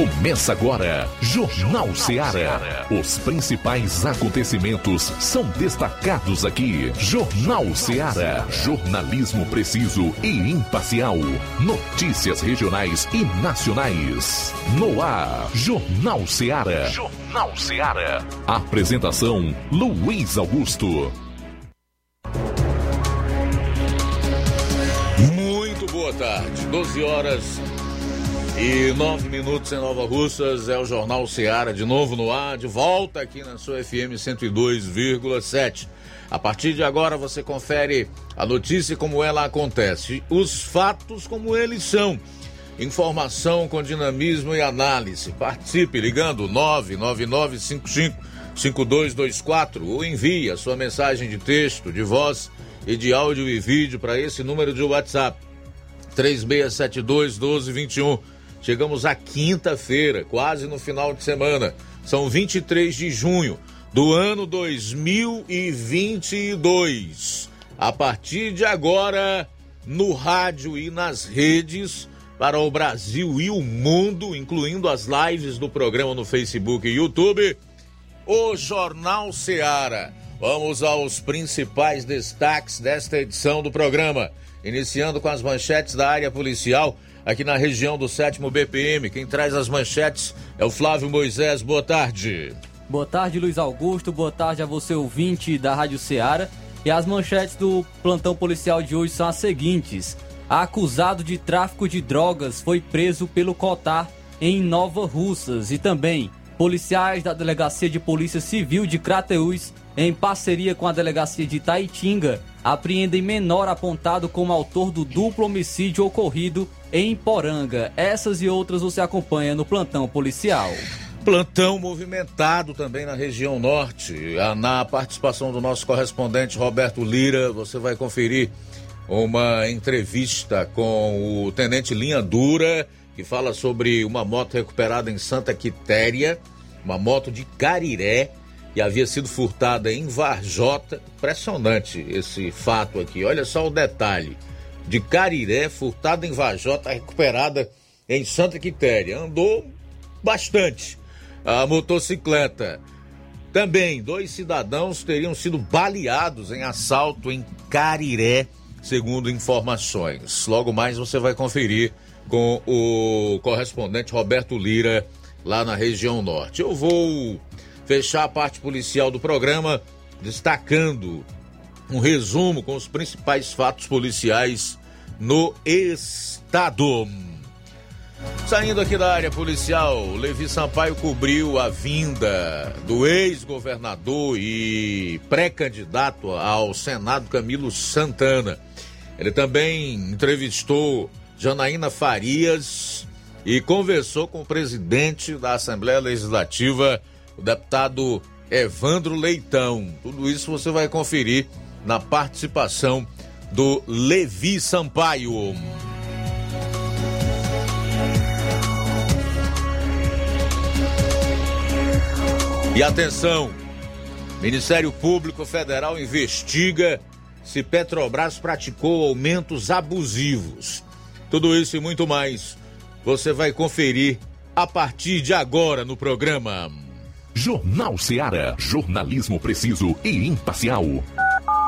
Começa agora, Jornal Ceará. Os principais acontecimentos são destacados aqui. Jornal Ceará. Jornalismo preciso e imparcial. Notícias regionais e nacionais. No ar, Jornal Ceará. Jornal Ceará. Apresentação: Luiz Augusto. Muito boa tarde. 12 horas e nove minutos em Nova Russas é o Jornal Seara, de novo no ar, de volta aqui na sua FM 102,7. A partir de agora você confere a notícia como ela acontece, os fatos como eles são. Informação com dinamismo e análise. Participe ligando 99955 5224 ou envie a sua mensagem de texto, de voz e de áudio e vídeo para esse número de WhatsApp 3672 1221 Chegamos à quinta-feira, quase no final de semana. São 23 de junho do ano 2022. A partir de agora, no rádio e nas redes, para o Brasil e o mundo, incluindo as lives do programa no Facebook e YouTube, o Jornal Seara. Vamos aos principais destaques desta edição do programa. Iniciando com as manchetes da área policial aqui na região do sétimo BPM. Quem traz as manchetes é o Flávio Moisés. Boa tarde. Boa tarde, Luiz Augusto. Boa tarde a você, ouvinte da Rádio Ceará. E as manchetes do plantão policial de hoje são as seguintes: acusado de tráfico de drogas foi preso pelo Cotar em Nova Russas e também policiais da Delegacia de Polícia Civil de Crateús, em parceria com a Delegacia de Taitinga, apreendem menor apontado como autor do duplo homicídio ocorrido em Poranga. Essas e outras você acompanha no plantão policial. Plantão movimentado também na região norte. Na participação do nosso correspondente Roberto Lira, você vai conferir uma entrevista com o tenente Linha Dura, que fala sobre uma moto recuperada em Santa Quitéria, uma moto de Cariré, que havia sido furtada em Varjota. Impressionante esse fato aqui. Olha só o detalhe de Cariré, furtada em Vajota, recuperada em Santa Quitéria. Andou bastante a motocicleta. Também, dois cidadãos teriam sido baleados em assalto em Cariré, segundo informações. Logo mais você vai conferir com o correspondente Roberto Lira, lá na região norte. Eu vou fechar a parte policial do programa destacando um resumo com os principais fatos policiais no estado. Saindo aqui da área policial, Levi Sampaio cobriu a vinda do ex-governador e pré-candidato ao Senado Camilo Santana. Ele também entrevistou Janaína Farias e conversou com o presidente da Assembleia Legislativa, o deputado Evandro Leitão. Tudo isso você vai conferir na participação do Levi Sampaio. E atenção, Ministério Público Federal investiga se Petrobras praticou aumentos abusivos. Tudo isso e muito mais você vai conferir a partir de agora no programa. Jornal Seara. Jornalismo preciso e imparcial.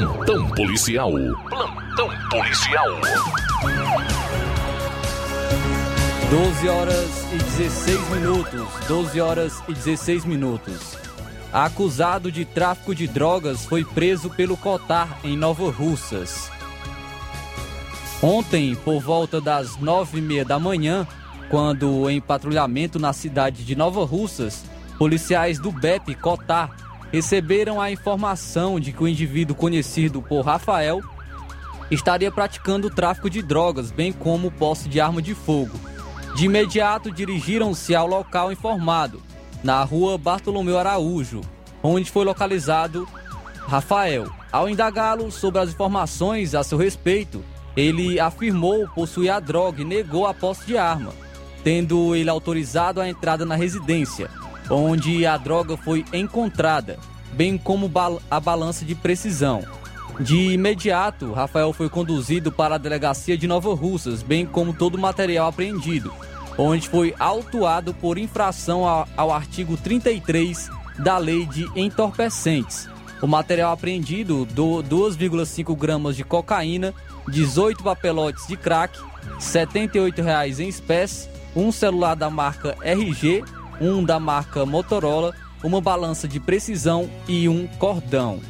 Plantão policial. Plantão policial. 12 horas e 16 minutos. 12 horas e 16 minutos. Acusado de tráfico de drogas foi preso pelo Cotar em Nova Russas. Ontem, por volta das nove e meia da manhã, quando em patrulhamento na cidade de Nova Russas, policiais do BEP Cotar receberam a informação de que o indivíduo conhecido por Rafael estaria praticando tráfico de drogas, bem como posse de arma de fogo. De imediato dirigiram-se ao local informado, na rua Bartolomeu Araújo, onde foi localizado Rafael. Ao indagá-lo sobre as informações a seu respeito, ele afirmou possuir a droga e negou a posse de arma, tendo ele autorizado a entrada na residência onde a droga foi encontrada, bem como a balança de precisão. De imediato, Rafael foi conduzido para a delegacia de Nova Russas, bem como todo o material apreendido, onde foi autuado por infração ao artigo 33 da Lei de Entorpecentes. O material apreendido, 2,5 gramas de cocaína, 18 papelotes de crack, 78 reais em espécie, um celular da marca RG um da marca Motorola, uma balança de precisão e um cordão.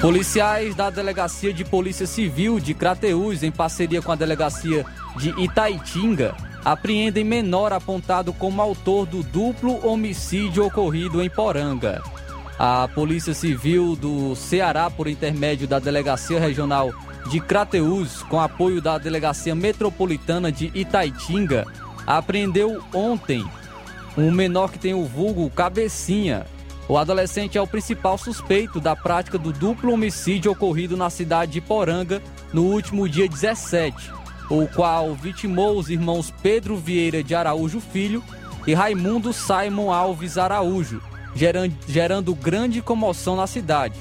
Policiais da Delegacia de Polícia Civil de Crateús, em parceria com a Delegacia de Itaitinga, apreendem menor apontado como autor do duplo homicídio ocorrido em Poranga. A Polícia Civil do Ceará, por intermédio da Delegacia Regional de Crateús, com apoio da Delegacia Metropolitana de Itaitinga, apreendeu ontem um menor que tem o vulgo Cabecinha. O adolescente é o principal suspeito da prática do duplo homicídio ocorrido na cidade de Poranga no último dia 17, o qual vitimou os irmãos Pedro Vieira de Araújo Filho e Raimundo Simon Alves Araújo, gerando, grande comoção na cidade.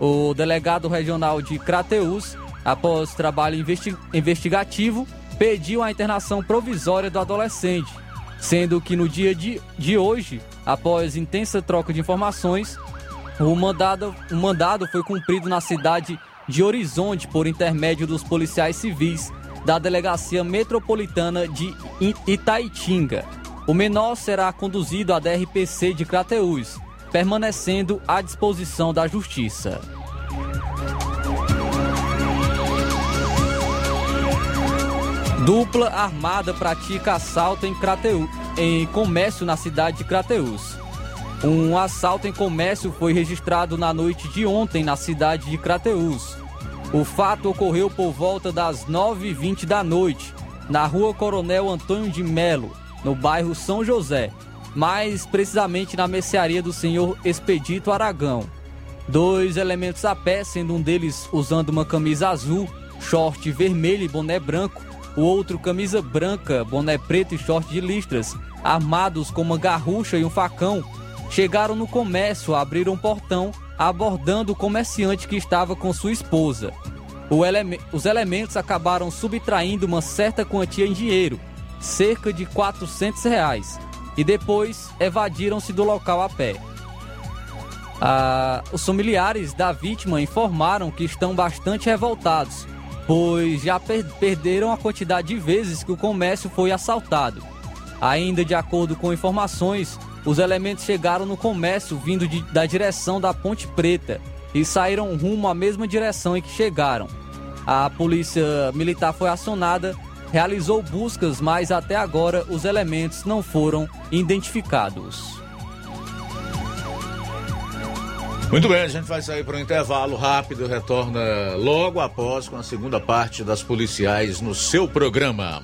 O delegado regional de Crateús, após trabalho investi investigativo, pediu a internação provisória do adolescente, sendo que no dia de, de hoje, após intensa troca de informações, o mandado, o mandado foi cumprido na cidade de Horizonte por intermédio dos policiais civis da Delegacia Metropolitana de Itaitinga. O menor será conduzido à DRPC de Crateús, permanecendo à disposição da Justiça. Dupla armada pratica assalto em, Crateu, em comércio na cidade de Crateús. Um assalto em comércio foi registrado na noite de ontem na cidade de Crateús. O fato ocorreu por volta das 9h20 da noite, na rua Coronel Antônio de Melo, no bairro São José, mais precisamente na mercearia do senhor Expedito Aragão. Dois elementos a pé, sendo um deles usando uma camisa azul, short vermelho e boné branco, o outro camisa branca, boné preto e short de listras, armados com uma garrucha e um facão, chegaram no comércio, abriram um portão, abordando o comerciante que estava com sua esposa. Os elementos acabaram subtraindo uma certa quantia em dinheiro, cerca de 400 reais, e depois evadiram-se do local a pé. Ah, os familiares da vítima informaram que estão bastante revoltados pois já per perderam a quantidade de vezes que o comércio foi assaltado. Ainda de acordo com informações, os elementos chegaram no comércio vindo de, da direção da Ponte Preta e saíram rumo à mesma direção em que chegaram. A polícia militar foi acionada, realizou buscas, mas até agora os elementos não foram identificados. Muito bem, a gente vai sair para um intervalo rápido, retorna logo após com a segunda parte das policiais no seu programa.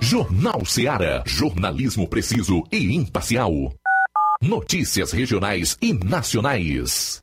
Jornal Seara. Jornalismo preciso e imparcial. Notícias regionais e nacionais.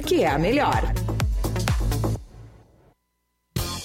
porque é a melhor.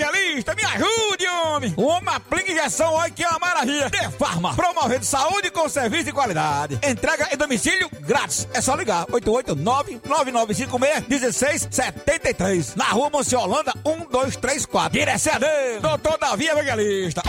Evangelista, me ajude, homem. Uma aplica injeção, olha que é uma maravilha. De Farma, promovendo saúde com serviço de qualidade. Entrega em domicílio grátis. É só ligar, 889-9956-1673. Na rua Monsiolanda, 1234. Direção a Deus, doutor Davi Evangelista.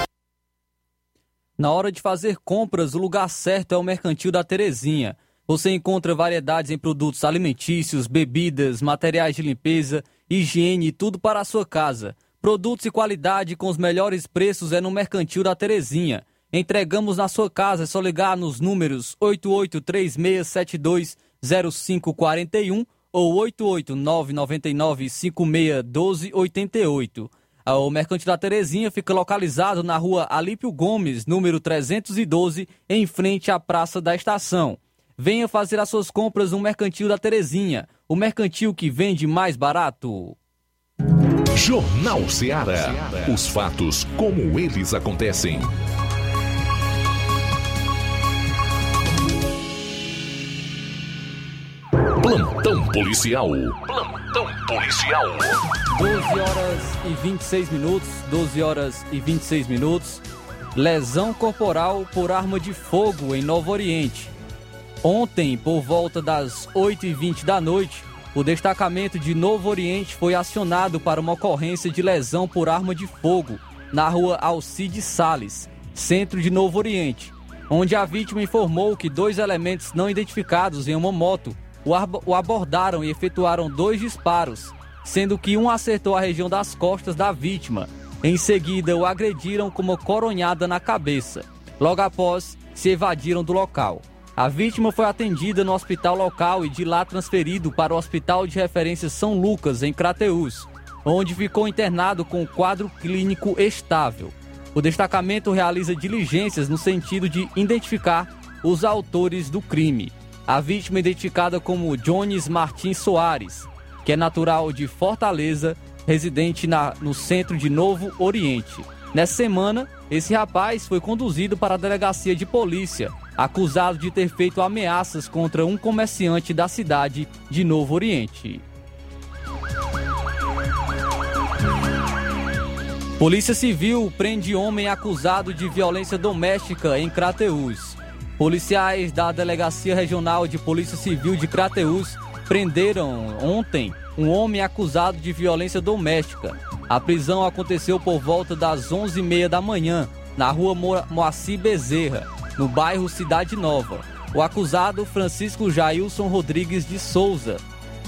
Na hora de fazer compras, o lugar certo é o Mercantil da Terezinha. Você encontra variedades em produtos alimentícios, bebidas, materiais de limpeza, higiene e tudo para a sua casa. Produtos e qualidade com os melhores preços é no Mercantil da Terezinha. Entregamos na sua casa, é só ligar nos números 8836720541 ou 88999561288. O Mercantil da Terezinha fica localizado na rua Alípio Gomes, número 312, em frente à Praça da Estação. Venha fazer as suas compras no Mercantil da Terezinha, o mercantil que vende mais barato. Jornal Ceará. Os fatos como eles acontecem. Plantão policial. Plantão policial. 12 horas e 26 minutos, 12 horas e 26 minutos. Lesão corporal por arma de fogo em Novo Oriente. Ontem, por volta das 8h20 da noite, o destacamento de Novo Oriente foi acionado para uma ocorrência de lesão por arma de fogo na rua Alcide Sales, centro de Novo Oriente, onde a vítima informou que dois elementos não identificados em uma moto o, abordaram e efetuaram dois disparos, sendo que um acertou a região das costas da vítima. Em seguida, o agrediram com uma coronhada na cabeça. Logo após, se evadiram do local. A vítima foi atendida no hospital local e de lá transferido para o Hospital de Referência São Lucas, em Crateús, onde ficou internado com quadro clínico estável. O destacamento realiza diligências no sentido de identificar os autores do crime. A vítima identificada como Jones Martins Soares, que é natural de Fortaleza, residente na, no centro de Novo Oriente. Nessa semana, esse rapaz foi conduzido para a delegacia de polícia, acusado de ter feito ameaças contra um comerciante da cidade de Novo Oriente. Polícia Civil prende homem acusado de violência doméstica em Crateús. Policiais da Delegacia Regional de Polícia Civil de Crateús prenderam ontem um homem acusado de violência doméstica. A prisão aconteceu por volta das 11h30 da manhã, na rua Mo Moacir Bezerra, no bairro Cidade Nova. O acusado, Francisco Jailson Rodrigues de Souza,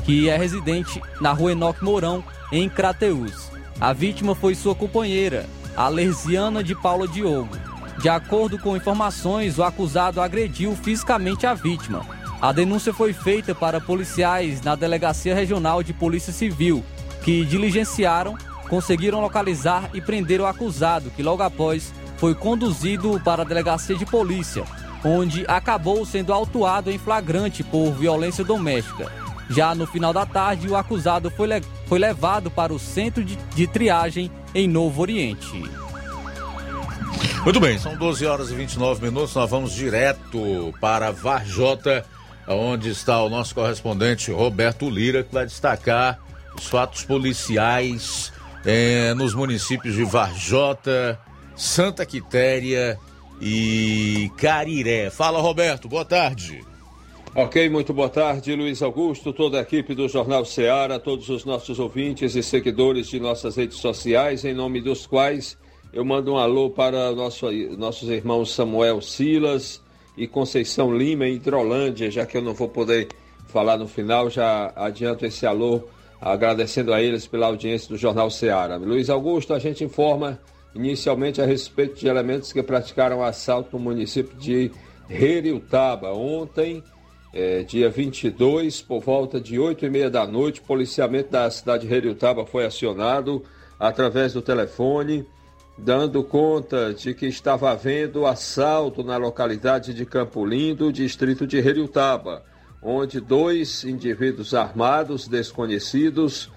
que é residente na rua Enoque Mourão, em Crateús. A vítima foi sua companheira, a Lerziana de Paula Diogo. De acordo com informações, o acusado agrediu fisicamente a vítima. A denúncia foi feita para policiais na Delegacia Regional de Polícia Civil, que diligenciaram, conseguiram localizar e prender o acusado, que logo após foi conduzido para a Delegacia de Polícia, onde acabou sendo autuado em flagrante por violência doméstica. Já no final da tarde, o acusado foi, le foi levado para o centro de, de triagem em Novo Oriente. Muito bem, são 12 horas e 29 minutos. Nós vamos direto para Varjota, onde está o nosso correspondente Roberto Lira, que vai destacar os fatos policiais eh, nos municípios de Varjota, Santa Quitéria e Cariré. Fala, Roberto, boa tarde. Ok, muito boa tarde, Luiz Augusto, toda a equipe do Jornal Ceará, todos os nossos ouvintes e seguidores de nossas redes sociais, em nome dos quais eu mando um alô para nosso, nossos irmãos Samuel Silas e Conceição Lima em Hidrolândia, já que eu não vou poder falar no final, já adianto esse alô, agradecendo a eles pela audiência do Jornal Ceará. Luiz Augusto, a gente informa inicialmente a respeito de elementos que praticaram assalto no município de Reriutaba. Ontem, é, dia 22, por volta de 8 e meia da noite, o policiamento da cidade de Reriutaba foi acionado através do telefone, dando conta de que estava havendo assalto na localidade de Campo Lindo, distrito de Reriutaba, onde dois indivíduos armados desconhecidos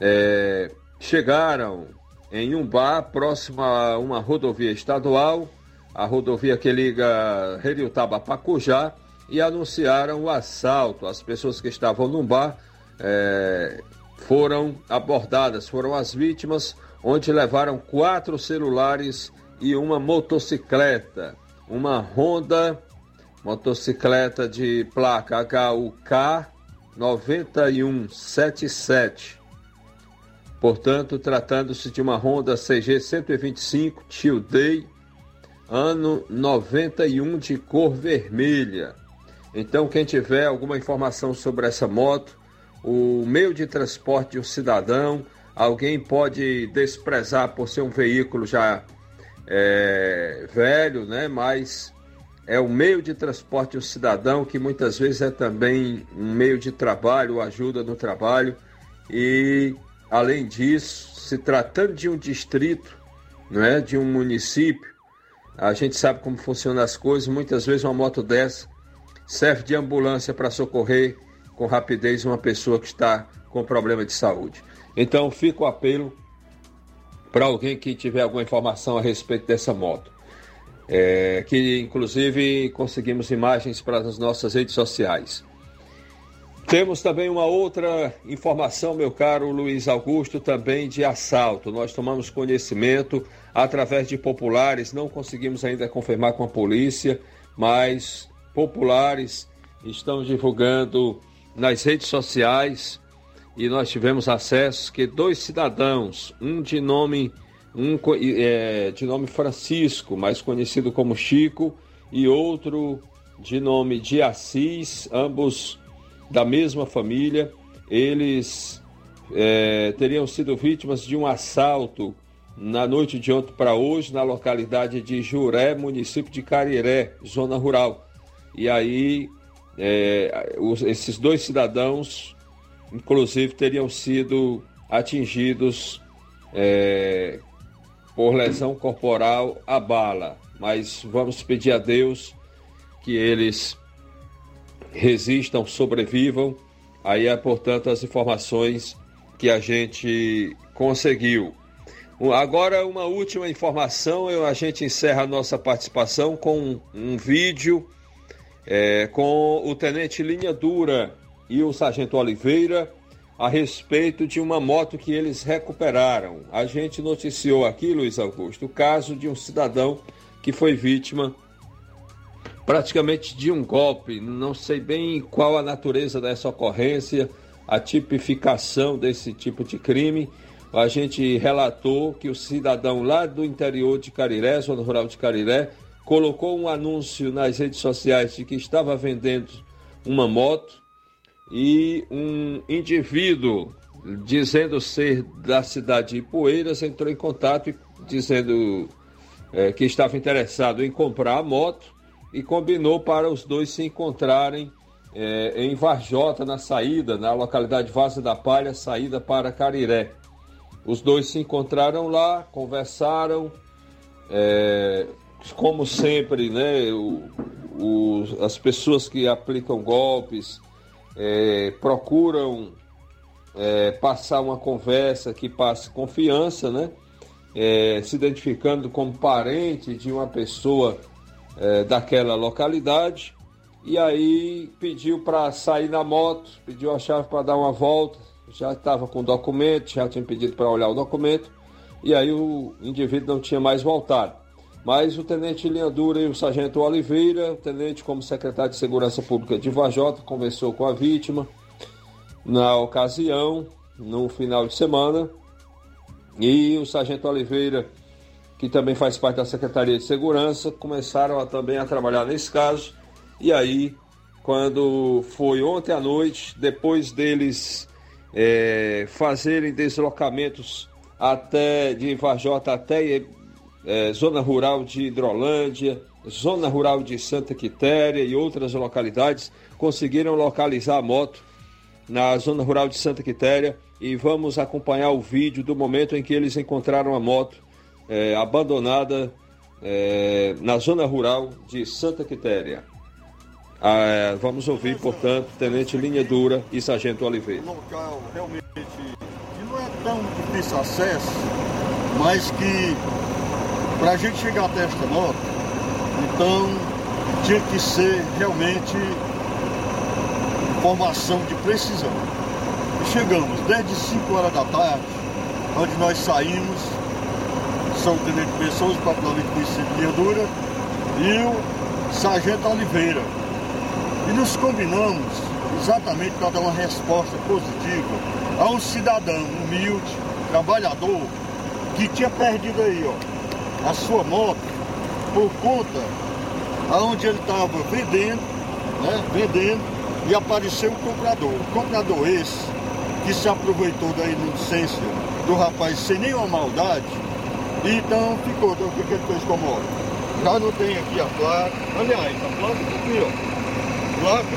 é, chegaram em um bar próximo a uma rodovia estadual, a rodovia que liga Reriutaba a Pacujá, e anunciaram o assalto. As pessoas que estavam no bar é, foram abordadas, foram as vítimas, onde levaram quatro celulares e uma motocicleta, uma Honda motocicleta de placa HUK 9177. Portanto, tratando-se de uma Honda CG 125 Tio ano 91 de cor vermelha. Então, quem tiver alguma informação sobre essa moto, o meio de transporte de um cidadão, alguém pode desprezar por ser um veículo já é, velho, né? Mas é o meio de transporte um cidadão que muitas vezes é também um meio de trabalho, ajuda no trabalho e além disso, se tratando de um distrito, não é, de um município, a gente sabe como funcionam as coisas. Muitas vezes uma moto dessa serve de ambulância para socorrer com rapidez uma pessoa que está com problema de saúde. Então fica o apelo para alguém que tiver alguma informação a respeito dessa moto. É, que inclusive conseguimos imagens para as nossas redes sociais. Temos também uma outra informação, meu caro Luiz Augusto, também de assalto. Nós tomamos conhecimento através de populares, não conseguimos ainda confirmar com a polícia, mas populares estão divulgando nas redes sociais e nós tivemos acesso que dois cidadãos, um de nome um é, de nome Francisco, mais conhecido como Chico, e outro de nome de Assis, ambos da mesma família, eles é, teriam sido vítimas de um assalto na noite de ontem para hoje, na localidade de Juré, município de Cariré, zona rural. E aí, é, os, esses dois cidadãos, inclusive, teriam sido atingidos é, por lesão corporal à bala. Mas vamos pedir a Deus que eles resistam, sobrevivam. Aí é, portanto, as informações que a gente conseguiu. Agora, uma última informação: a gente encerra a nossa participação com um vídeo é, com o tenente Linha Dura e o sargento Oliveira, a respeito de uma moto que eles recuperaram. A gente noticiou aqui, Luiz Augusto, o caso de um cidadão que foi vítima praticamente de um golpe. Não sei bem qual a natureza dessa ocorrência, a tipificação desse tipo de crime. A gente relatou que o cidadão lá do interior de Cariré, zona rural de Cariré, colocou um anúncio nas redes sociais de que estava vendendo uma moto e um indivíduo dizendo ser da cidade de Ipueiras entrou em contato dizendo é, que estava interessado em comprar a moto e combinou para os dois se encontrarem é, em Varjota, na saída, na localidade Vaza da Palha, saída para Cariré. Os dois se encontraram lá, conversaram, é, como sempre, né, o, o, as pessoas que aplicam golpes é, procuram é, passar uma conversa que passe confiança, né? É, se identificando como parente de uma pessoa é, daquela localidade. E aí pediu para sair na moto, pediu a chave para dar uma volta, já estava com o documento, já tinha pedido para olhar o documento, e aí o indivíduo não tinha mais voltado. Mas o tenente Linha Dura e o sargento Oliveira, o tenente como secretário de Segurança Pública de Vajota, conversou com a vítima na ocasião, no final de semana, e o sargento Oliveira, que também faz parte da Secretaria de Segurança, começaram a, também a trabalhar nesse caso. E aí, quando foi ontem à noite, depois deles é, fazerem deslocamentos até de Vajota até é, zona rural de Hidrolândia, zona rural de Santa Quitéria e outras localidades, conseguiram localizar a moto na zona rural de Santa Quitéria e vamos acompanhar o vídeo do momento em que eles encontraram a moto é, abandonada é, na zona rural de Santa Quitéria. Ah, vamos ouvir, portanto, Tenente Linha Dura e Sargento Oliveira. Um local realmente que não é tão difícil acesso, mas que para a gente chegar até esta moto, então tinha que ser realmente informação de precisão. E chegamos desde 5 horas da tarde, onde nós saímos, São Tenente Pessoas, particularmente conhecido de Dura, e o Sargento Oliveira. E nos combinamos exatamente para dar uma resposta positiva a um cidadão humilde, trabalhador, que tinha perdido aí, ó, a sua moto por conta aonde ele estava vendendo, né, vendendo, e apareceu um comprador. O comprador esse, que se aproveitou da inocência do rapaz sem nenhuma maldade, e então ficou, então, o que ele fez com a moto? Já não tem aqui a placa, aliás, a placa está aqui, ó. Placa,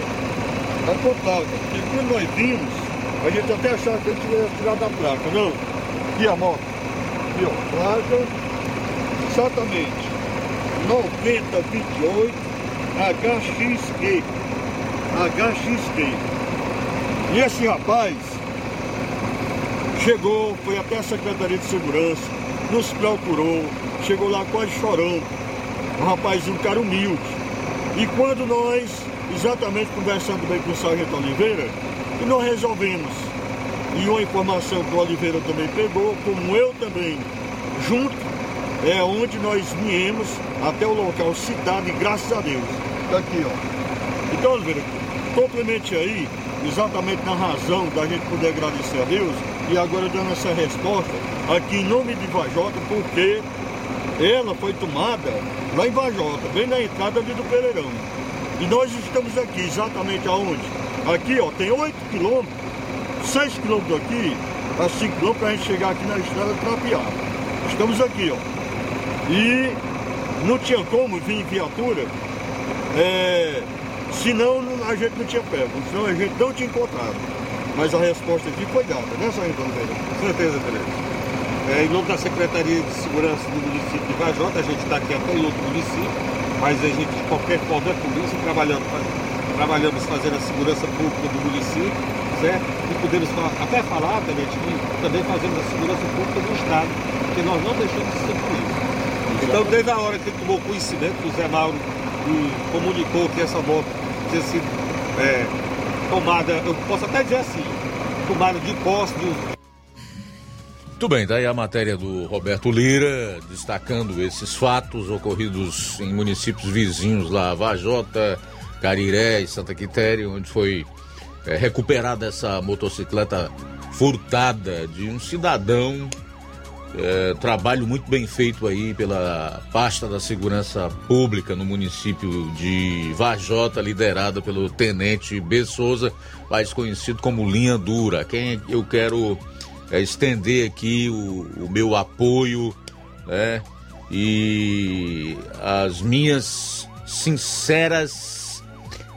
está com placa. E quando nós vimos, a gente até achava que ele tinha tirado a placa, não. Aqui a moto, aqui ó, placa, exatamente, 9028 HXE. HXT. E esse rapaz chegou, foi até a Secretaria de Segurança, nos procurou, chegou lá quase chorando. Um rapazinho, um cara humilde. E quando nós, exatamente conversando bem com o Sargento Oliveira, e nós resolvemos, e uma informação que o Oliveira também pegou, como eu também, junto, é onde nós viemos até o local citado, e graças a Deus. Tá aqui, ó. Então, Oliveira, complemente aí, exatamente na razão da gente poder agradecer a Deus, e agora dando essa resposta aqui em nome de Vajota, porque ela foi tomada lá em Vajota, bem na entrada ali do Pereirão. E nós estamos aqui, exatamente aonde? Aqui, ó, tem 8 quilômetros, 6 quilômetros aqui, a 5 quilômetros para a gente chegar aqui na estrada Trapiá. Estamos aqui, ó. E não tinha como vir em viatura, é, senão a gente não tinha pego, senão a gente não tinha encontrado. Mas a resposta aqui foi dada, né, Sargento Oliveira? Certeza, Tenente. É, em nome da Secretaria de Segurança do município de Vajota, a gente está aqui até em outro município, mas a gente, de qualquer forma, é polícia, trabalhando, trabalhamos fazendo a segurança pública do município, certo? E podemos falar, até falar, Tenente, que também fazemos a segurança pública do Estado, porque nós não deixamos de ser polícia. Então, desde a hora que ele tomou conhecimento, o Zé Mauro comunicou que essa moto tinha sido é, tomada, eu posso até dizer assim, tomaram de posse do. Muito bem, daí a matéria do Roberto Lira, destacando esses fatos ocorridos em municípios vizinhos lá, Vajota, Cariré e Santa Quitéria, onde foi é, recuperada essa motocicleta furtada de um cidadão. É, trabalho muito bem feito aí pela pasta da segurança pública no município de Vajota, liderada pelo tenente B. Souza, mais conhecido como Linha Dura. Quem eu quero é, estender aqui o, o meu apoio né, e as minhas sinceras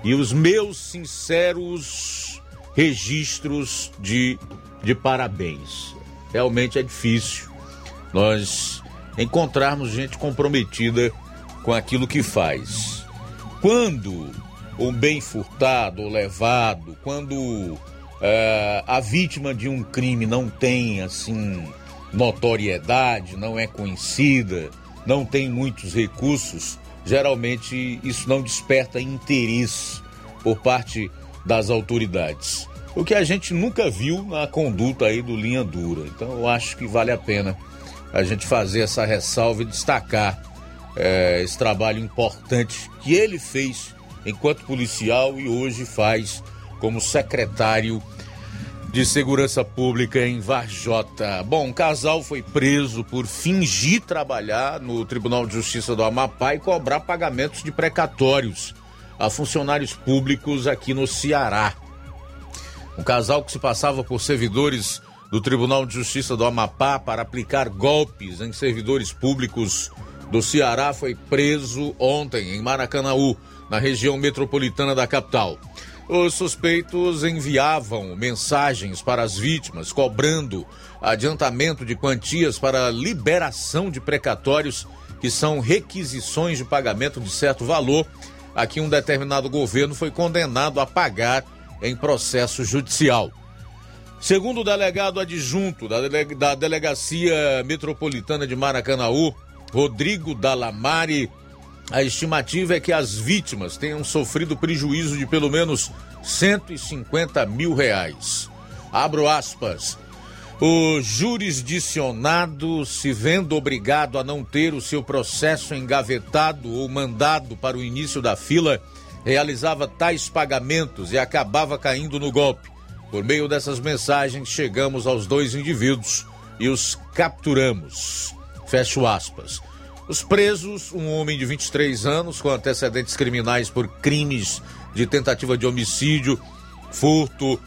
e os meus sinceros registros de, de parabéns. Realmente é difícil nós encontrarmos gente comprometida com aquilo que faz. Quando um bem furtado ou levado, quando é, a vítima de um crime não tem assim notoriedade, não é conhecida, não tem muitos recursos, geralmente isso não desperta interesse por parte das autoridades. O que a gente nunca viu na conduta aí do Linha Dura. Então eu acho que vale a pena a gente fazer essa ressalva e destacar é, esse trabalho importante que ele fez enquanto policial e hoje faz como secretário de Segurança Pública em Varjota. Bom, um casal foi preso por fingir trabalhar no Tribunal de Justiça do Amapá e cobrar pagamentos de precatórios a funcionários públicos aqui no Ceará. Um casal que se passava por servidores do Tribunal de Justiça do Amapá para aplicar golpes em servidores públicos do Ceará foi preso ontem em Maracanaú, na região metropolitana da capital. Os suspeitos enviavam mensagens para as vítimas, cobrando adiantamento de quantias para liberação de precatórios, que são requisições de pagamento de certo valor, a que um determinado governo foi condenado a pagar em processo judicial. Segundo o delegado adjunto da, delega, da Delegacia Metropolitana de Maracanaú, Rodrigo Dalamari, a estimativa é que as vítimas tenham sofrido prejuízo de pelo menos 150 mil reais. Abro aspas. O jurisdicionado, se vendo obrigado a não ter o seu processo engavetado ou mandado para o início da fila, realizava tais pagamentos e acabava caindo no golpe. Por meio dessas mensagens, chegamos aos dois indivíduos e os capturamos. Fecho aspas. Os presos, um homem de 23 anos com antecedentes criminais por crimes de tentativa de homicídio, furto,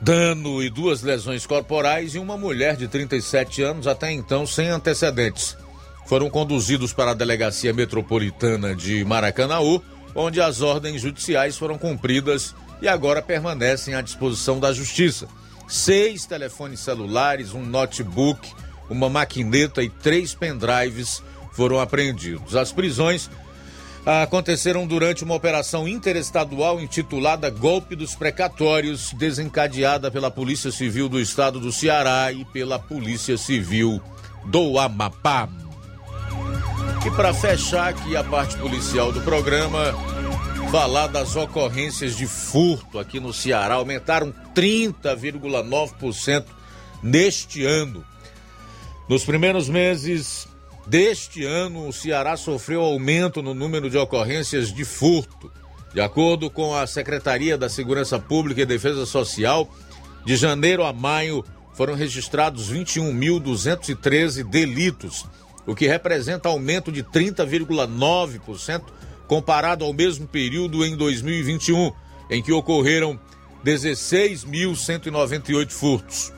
dano e duas lesões corporais, e uma mulher de 37 anos, até então sem antecedentes. Foram conduzidos para a Delegacia Metropolitana de Maracanaú, onde as ordens judiciais foram cumpridas e agora permanecem à disposição da Justiça. Seis telefones celulares, um notebook, uma maquineta e três pendrives foram apreendidos. As prisões aconteceram durante uma operação interestadual intitulada Golpe dos Precatórios, desencadeada pela Polícia Civil do Estado do Ceará e pela Polícia Civil do Amapá. E para fechar aqui a parte policial do programa, falar das ocorrências de furto aqui no Ceará aumentaram 30,9% neste ano. Nos primeiros meses deste ano, o Ceará sofreu aumento no número de ocorrências de furto. De acordo com a Secretaria da Segurança Pública e Defesa Social, de janeiro a maio foram registrados 21.213 delitos, o que representa aumento de 30,9% comparado ao mesmo período em 2021, em que ocorreram 16.198 furtos.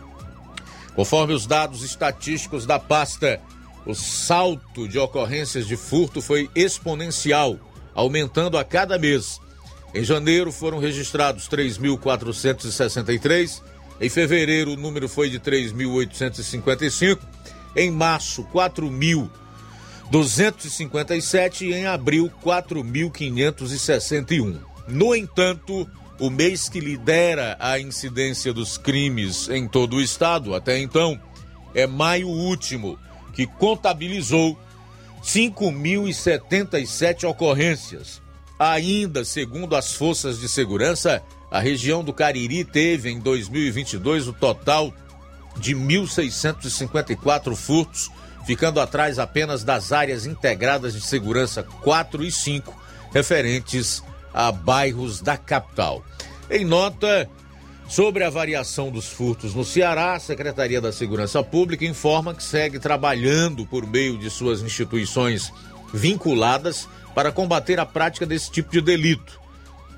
Conforme os dados estatísticos da pasta, o salto de ocorrências de furto foi exponencial, aumentando a cada mês. Em janeiro foram registrados 3.463, em fevereiro o número foi de 3.855, em março 4.257 e em abril 4.561. No entanto, o mês que lidera a incidência dos crimes em todo o estado até então é maio último, que contabilizou 5.077 ocorrências. Ainda, segundo as forças de segurança, a região do Cariri teve em 2022 o total de 1.654 furtos, ficando atrás apenas das áreas integradas de segurança 4 e 5, referentes a bairros da capital. Em nota sobre a variação dos furtos no Ceará, a Secretaria da Segurança Pública informa que segue trabalhando por meio de suas instituições vinculadas para combater a prática desse tipo de delito.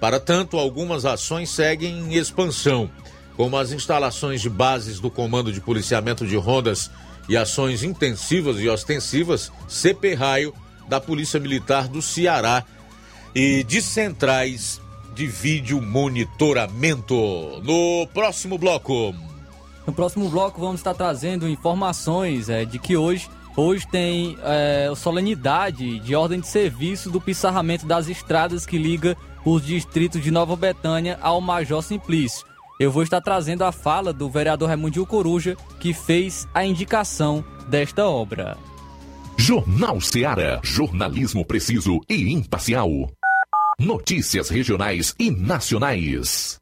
Para tanto, algumas ações seguem em expansão, como as instalações de bases do Comando de Policiamento de Rondas e ações intensivas e ostensivas CP Raio da Polícia Militar do Ceará e de centrais de vídeo monitoramento. No próximo bloco. No próximo bloco vamos estar trazendo informações é, de que hoje Hoje tem é, solenidade de ordem de serviço do pissarramento das estradas que liga os distritos de Nova Betânia ao Major Simplício. Eu vou estar trazendo a fala do vereador Raimundo Coruja, que fez a indicação desta obra. Jornal Seara. Jornalismo preciso e imparcial. Notícias regionais e nacionais.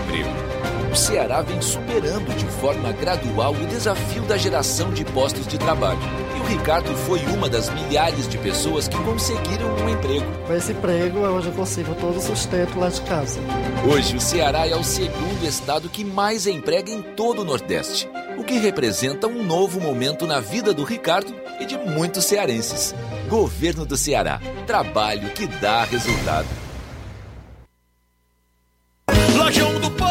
O Ceará vem superando de forma gradual o desafio da geração de postos de trabalho. E o Ricardo foi uma das milhares de pessoas que conseguiram um emprego. Com esse emprego, hoje eu consigo todo o sustento lá de casa. Hoje, o Ceará é o segundo estado que mais emprega em todo o Nordeste, o que representa um novo momento na vida do Ricardo e de muitos cearenses. Governo do Ceará. Trabalho que dá resultado. Lojão do Povo,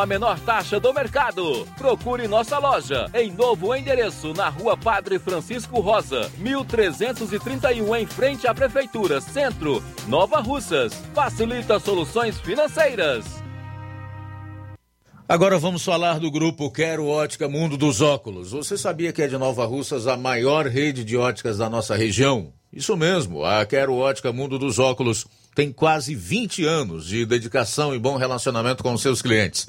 a menor taxa do mercado. Procure nossa loja em novo endereço na Rua Padre Francisco Rosa, 1331 em frente à Prefeitura Centro, Nova Russas. Facilita soluções financeiras. Agora vamos falar do grupo Quero Ótica Mundo dos Óculos. Você sabia que é de Nova Russas a maior rede de óticas da nossa região? Isso mesmo, a Quero Ótica Mundo dos Óculos tem quase 20 anos de dedicação e bom relacionamento com seus clientes.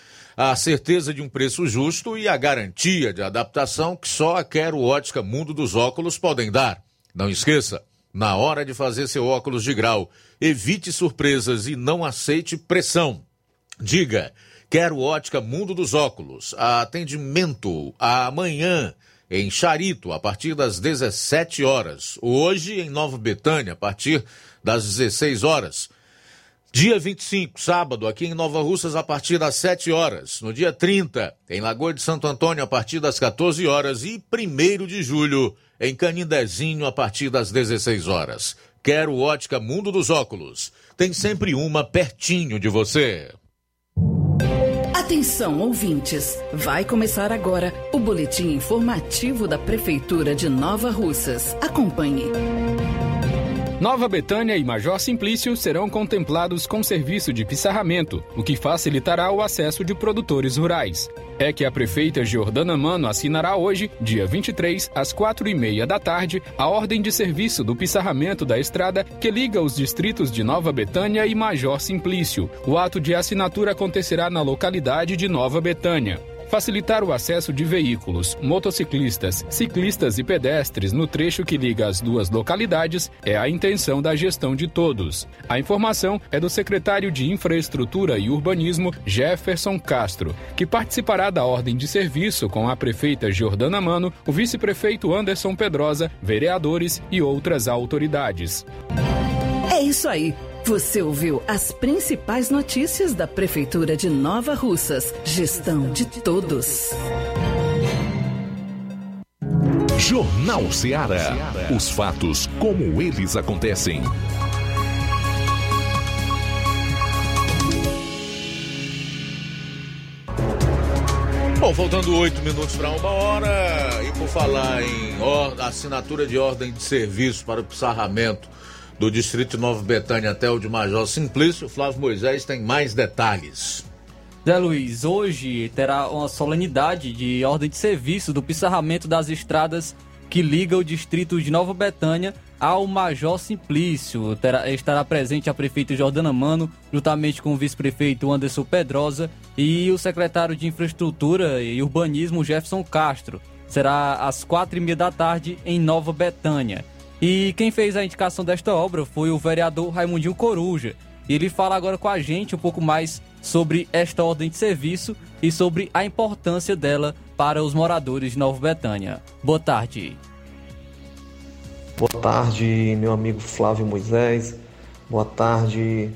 a certeza de um preço justo e a garantia de adaptação que só a Quero Ótica Mundo dos Óculos podem dar. Não esqueça, na hora de fazer seu óculos de grau, evite surpresas e não aceite pressão. Diga, Quero Ótica Mundo dos Óculos. Atendimento amanhã em Charito, a partir das 17 horas. Hoje em Nova Betânia, a partir das 16 horas. Dia 25, sábado, aqui em Nova Russas, a partir das 7 horas. No dia 30, em Lagoa de Santo Antônio, a partir das 14 horas. E 1 de julho, em Canindezinho, a partir das 16 horas. Quero ótica Mundo dos Óculos. Tem sempre uma pertinho de você. Atenção, ouvintes! Vai começar agora o boletim informativo da Prefeitura de Nova Russas. Acompanhe. Nova Betânia e Major Simplício serão contemplados com serviço de pissarramento, o que facilitará o acesso de produtores rurais. É que a prefeita Jordana Mano assinará hoje, dia 23, às quatro e meia da tarde, a ordem de serviço do pissarramento da estrada que liga os distritos de Nova Betânia e Major Simplício. O ato de assinatura acontecerá na localidade de Nova Betânia facilitar o acesso de veículos, motociclistas, ciclistas e pedestres no trecho que liga as duas localidades é a intenção da gestão de todos. A informação é do secretário de Infraestrutura e Urbanismo, Jefferson Castro, que participará da ordem de serviço com a prefeita Jordana Mano, o vice-prefeito Anderson Pedrosa, vereadores e outras autoridades. É isso aí. Você ouviu as principais notícias da Prefeitura de Nova Russas. Gestão de todos. Jornal Ceará. Os fatos como eles acontecem. Bom, faltando oito minutos para uma hora, e por falar em assinatura de ordem de serviço para o pissarramento do Distrito Nova Betânia até o de Major Simplício, Flávio Moisés tem mais detalhes. Zé Luiz, hoje terá uma solenidade de ordem de serviço do pissarramento das estradas que liga o distrito de Nova Betânia ao Major Simplício. Terá, estará presente a prefeita Jordana Mano, juntamente com o vice-prefeito Anderson Pedrosa e o secretário de Infraestrutura e Urbanismo Jefferson Castro. Será às quatro e meia da tarde em Nova Betânia. E quem fez a indicação desta obra foi o vereador Raimundinho Coruja. Ele fala agora com a gente um pouco mais sobre esta ordem de serviço e sobre a importância dela para os moradores de Nova Betânia. Boa tarde. Boa tarde, meu amigo Flávio Moisés. Boa tarde,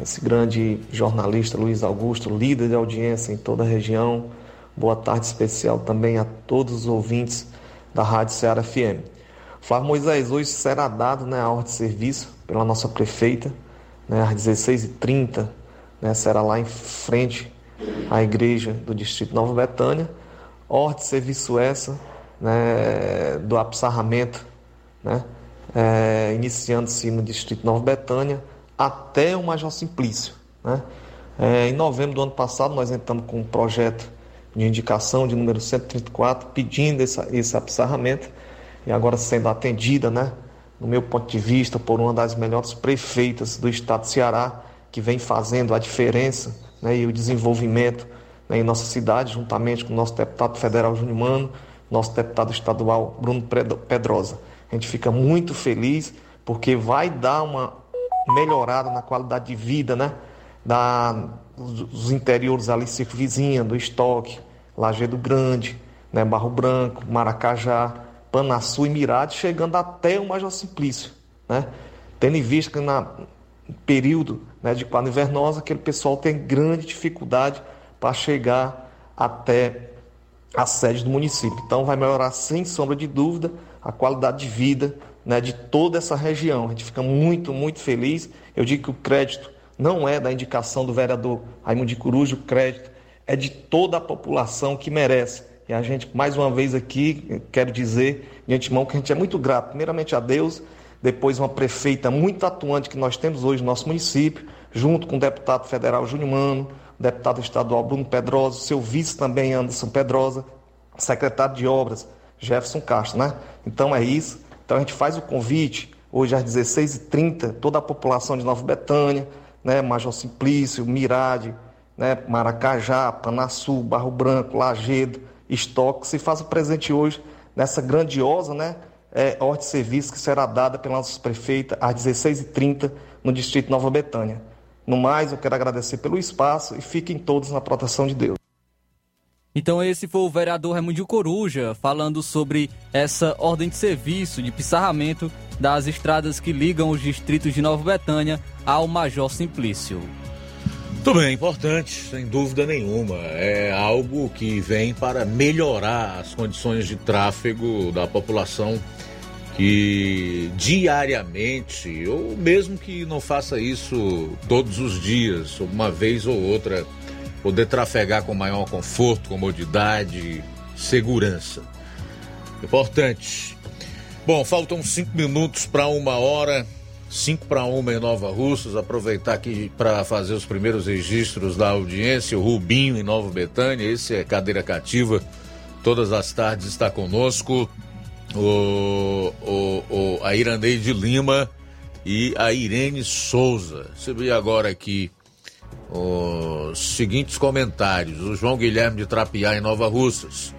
esse grande jornalista Luiz Augusto, líder de audiência em toda a região. Boa tarde especial também a todos os ouvintes da Rádio Ceará FM. Flávio Moisés, hoje será dado né, a ordem de serviço pela nossa prefeita, né, às 16h30, né, será lá em frente à igreja do Distrito Nova Betânia. Ordem de serviço essa né, do apsarramento, né, é, iniciando-se no Distrito Nova Betânia até o Major Simplício. Né. É, em novembro do ano passado, nós entramos com um projeto de indicação de número 134, pedindo esse, esse apsarramento e agora sendo atendida, né, no meu ponto de vista, por uma das melhores prefeitas do estado de Ceará, que vem fazendo a diferença né, e o desenvolvimento né, em nossa cidade, juntamente com o nosso deputado federal Júnior Mano, nosso deputado estadual Bruno Pedrosa. A gente fica muito feliz porque vai dar uma melhorada na qualidade de vida né, da, dos interiores ali circunvizinha, do estoque, Lajeado Grande, né, Barro Branco, Maracajá, Panaçu e Mirade, chegando até o Major Simplício. Né? Tendo em vista que na período né, de quadra invernosa, aquele pessoal tem grande dificuldade para chegar até a sede do município. Então vai melhorar sem sombra de dúvida a qualidade de vida né, de toda essa região. A gente fica muito, muito feliz. Eu digo que o crédito não é da indicação do vereador Raimundo de Coruja, o crédito é de toda a população que merece. E a gente, mais uma vez aqui, quero dizer de antemão que a gente é muito grato, primeiramente a Deus, depois uma prefeita muito atuante que nós temos hoje no nosso município, junto com o deputado federal Júnior Mano, deputado estadual Bruno Pedrosa, seu vice também Anderson Pedrosa, secretário de obras Jefferson Castro, né? Então é isso. Então a gente faz o convite, hoje às 16h30, toda a população de Nova Betânia, né, Major Simplício, Mirade, né, Maracajá, Panaçu, Barro Branco, Lagedo, Estoque, se faz o presente hoje nessa grandiosa né, é, de serviço que será dada pela nossa prefeita às 16h30 no Distrito Nova Betânia. No mais, eu quero agradecer pelo espaço e fiquem todos na proteção de Deus. Então esse foi o vereador Raimundo Coruja falando sobre essa ordem de serviço de pisarramento das estradas que ligam os distritos de Nova Betânia ao Major Simplício. Muito bem, importante, sem dúvida nenhuma. É algo que vem para melhorar as condições de tráfego da população que diariamente, ou mesmo que não faça isso todos os dias, uma vez ou outra, poder trafegar com maior conforto, comodidade, segurança. Importante. Bom, faltam cinco minutos para uma hora, cinco para uma em Nova Russas. Aproveitar aqui para fazer os primeiros registros da audiência. O Rubinho em Nova Betânia, esse é cadeira cativa. Todas as tardes está conosco. O, o, o, a Iraneide Lima e a Irene Souza. Você viu agora aqui os seguintes comentários. O João Guilherme de Trapiá, em Nova Russas.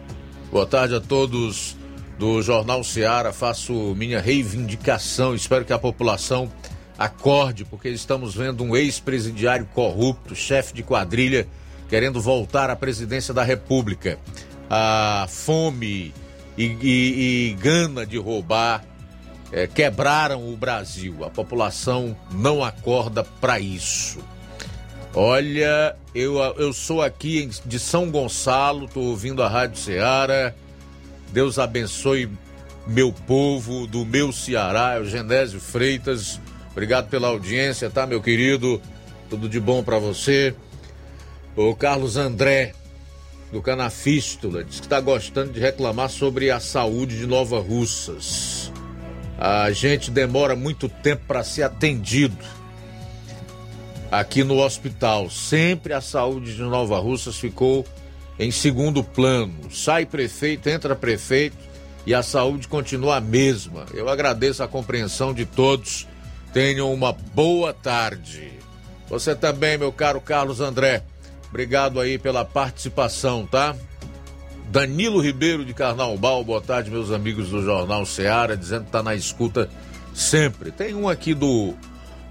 Boa tarde a todos do Jornal Seara. Faço minha reivindicação. Espero que a população acorde, porque estamos vendo um ex-presidiário corrupto, chefe de quadrilha, querendo voltar à presidência da República. A fome e, e, e gana de roubar é, quebraram o Brasil. A população não acorda para isso. Olha, eu, eu sou aqui de São Gonçalo, estou ouvindo a Rádio Ceará. Deus abençoe meu povo do meu Ceará, é o Genésio Freitas. Obrigado pela audiência, tá, meu querido? Tudo de bom para você. O Carlos André, do Canafístula, diz que está gostando de reclamar sobre a saúde de Nova Russas. A gente demora muito tempo para ser atendido aqui no hospital. Sempre a saúde de Nova Russas ficou em segundo plano. Sai prefeito, entra prefeito e a saúde continua a mesma. Eu agradeço a compreensão de todos. Tenham uma boa tarde. Você também, meu caro Carlos André. Obrigado aí pela participação, tá? Danilo Ribeiro de Carnaubal, boa tarde, meus amigos do Jornal Seara, dizendo que tá na escuta sempre. Tem um aqui do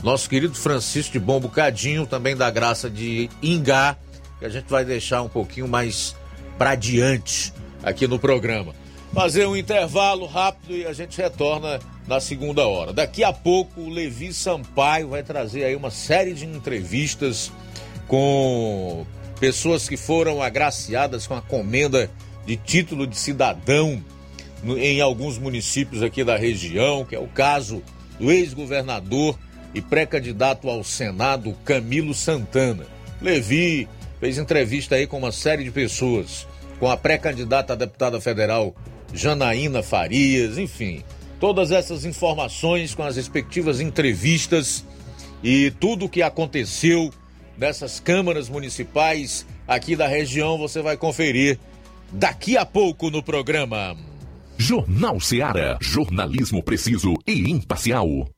nosso querido Francisco de Bom Bocadinho, também da Graça de Ingá, que a gente vai deixar um pouquinho mais para diante aqui no programa. Fazer um intervalo rápido e a gente retorna na segunda hora. Daqui a pouco o Levi Sampaio vai trazer aí uma série de entrevistas com pessoas que foram agraciadas com a comenda de título de cidadão em alguns municípios aqui da região, que é o caso do ex-governador e pré-candidato ao Senado Camilo Santana. Levi fez entrevista aí com uma série de pessoas, com a pré-candidata a deputada federal Janaína Farias, enfim, todas essas informações com as respectivas entrevistas e tudo o que aconteceu nessas câmaras municipais aqui da região você vai conferir daqui a pouco no programa. Jornal Seara, jornalismo preciso e imparcial.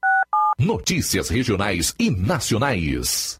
Notícias regionais e nacionais.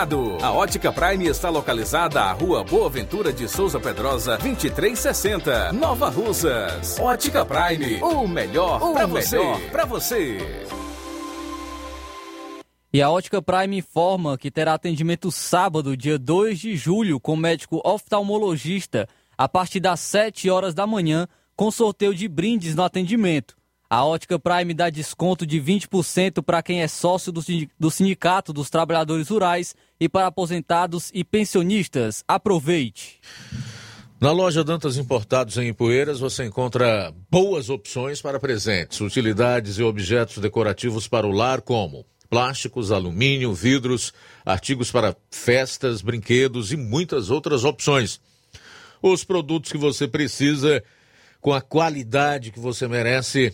A Ótica Prime está localizada à Rua Boa Ventura de Souza Pedrosa, 2360, Nova Russas. Ótica Prime, o melhor para você. Pra você. E a Ótica Prime informa que terá atendimento sábado, dia 2 de julho, com médico oftalmologista, a partir das 7 horas da manhã, com sorteio de brindes no atendimento. A Ótica Prime dá desconto de 20% para quem é sócio do Sindicato dos Trabalhadores Rurais e para aposentados e pensionistas. Aproveite! Na loja Dantas Importados em Ipueiras você encontra boas opções para presentes, utilidades e objetos decorativos para o lar, como plásticos, alumínio, vidros, artigos para festas, brinquedos e muitas outras opções. Os produtos que você precisa com a qualidade que você merece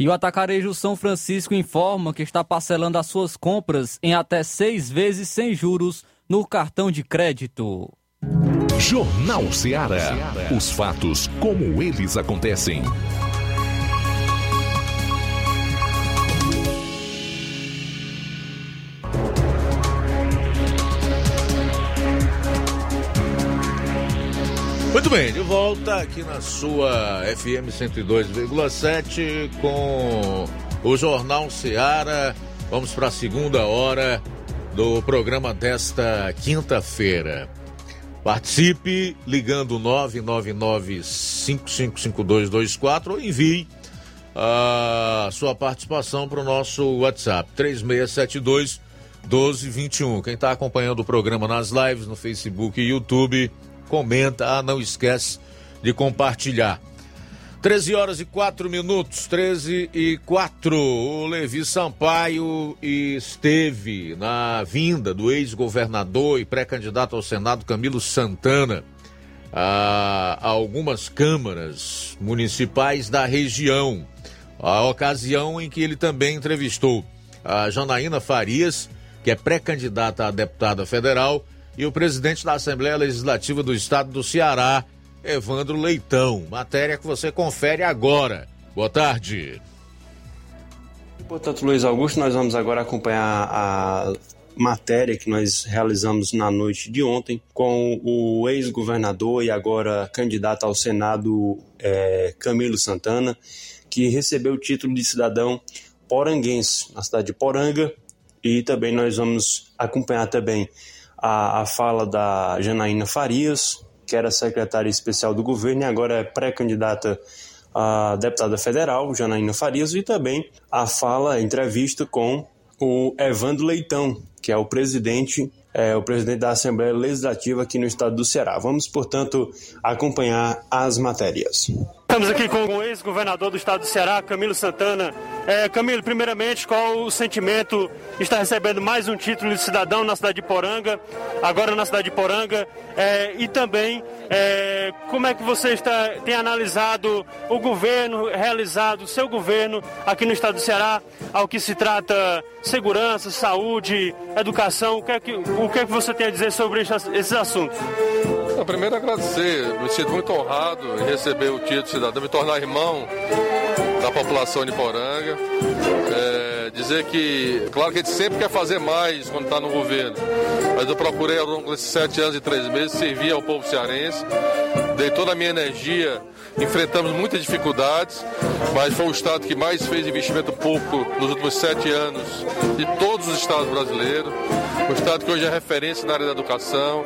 E o Atacarejo São Francisco informa que está parcelando as suas compras em até seis vezes sem juros no cartão de crédito. Jornal Ceará. Os fatos como eles acontecem. Muito bem, de volta aqui na sua FM 102,7 com o Jornal Seara. Vamos para a segunda hora do programa desta quinta-feira. Participe ligando 999-555224 ou envie a sua participação para o nosso WhatsApp 3672 1221. Quem está acompanhando o programa nas lives no Facebook e YouTube comenta, ah, não esquece de compartilhar. 13 horas e 4 minutos, 13 e 4. O Levi Sampaio esteve na vinda do ex-governador e pré-candidato ao Senado Camilo Santana a, algumas câmaras municipais da região. A ocasião em que ele também entrevistou a Janaína Farias, que é pré-candidata a deputada federal, e o presidente da Assembleia Legislativa do Estado do Ceará, Evandro Leitão. Matéria que você confere agora. Boa tarde. Portanto, Luiz Augusto, nós vamos agora acompanhar a matéria que nós realizamos na noite de ontem com o ex-governador e agora candidato ao Senado, é, Camilo Santana, que recebeu o título de cidadão poranguense na cidade de Poranga. E também nós vamos acompanhar também a, a fala da Janaína Farias, que era secretária especial do governo e agora é pré-candidata a deputada federal, Janaína Farias, e também a fala, a entrevista com o Evandro Leitão, que é o presidente, é, o presidente da Assembleia Legislativa aqui no estado do Ceará. Vamos, portanto, acompanhar as matérias. Estamos aqui com o ex-governador do estado do Ceará, Camilo Santana. É, Camilo, primeiramente, qual o sentimento de estar recebendo mais um título de cidadão na cidade de Poranga, agora na cidade de Poranga, é, e também é, como é que você está, tem analisado o governo, realizado o seu governo aqui no estado do Ceará, ao que se trata segurança, saúde, educação, o que é que, o que, é que você tem a dizer sobre esses assuntos? primeiro agradecer, me sinto muito honrado em receber o título de cidadão, me tornar irmão da população de Poranga. É, dizer que, claro que a gente sempre quer fazer mais quando está no governo, mas eu procurei ao longo desses sete anos e três meses servir ao povo cearense, dei toda a minha energia enfrentamos muitas dificuldades, mas foi o estado que mais fez investimento público nos últimos sete anos de todos os estados brasileiros. O estado que hoje é referência na área da educação,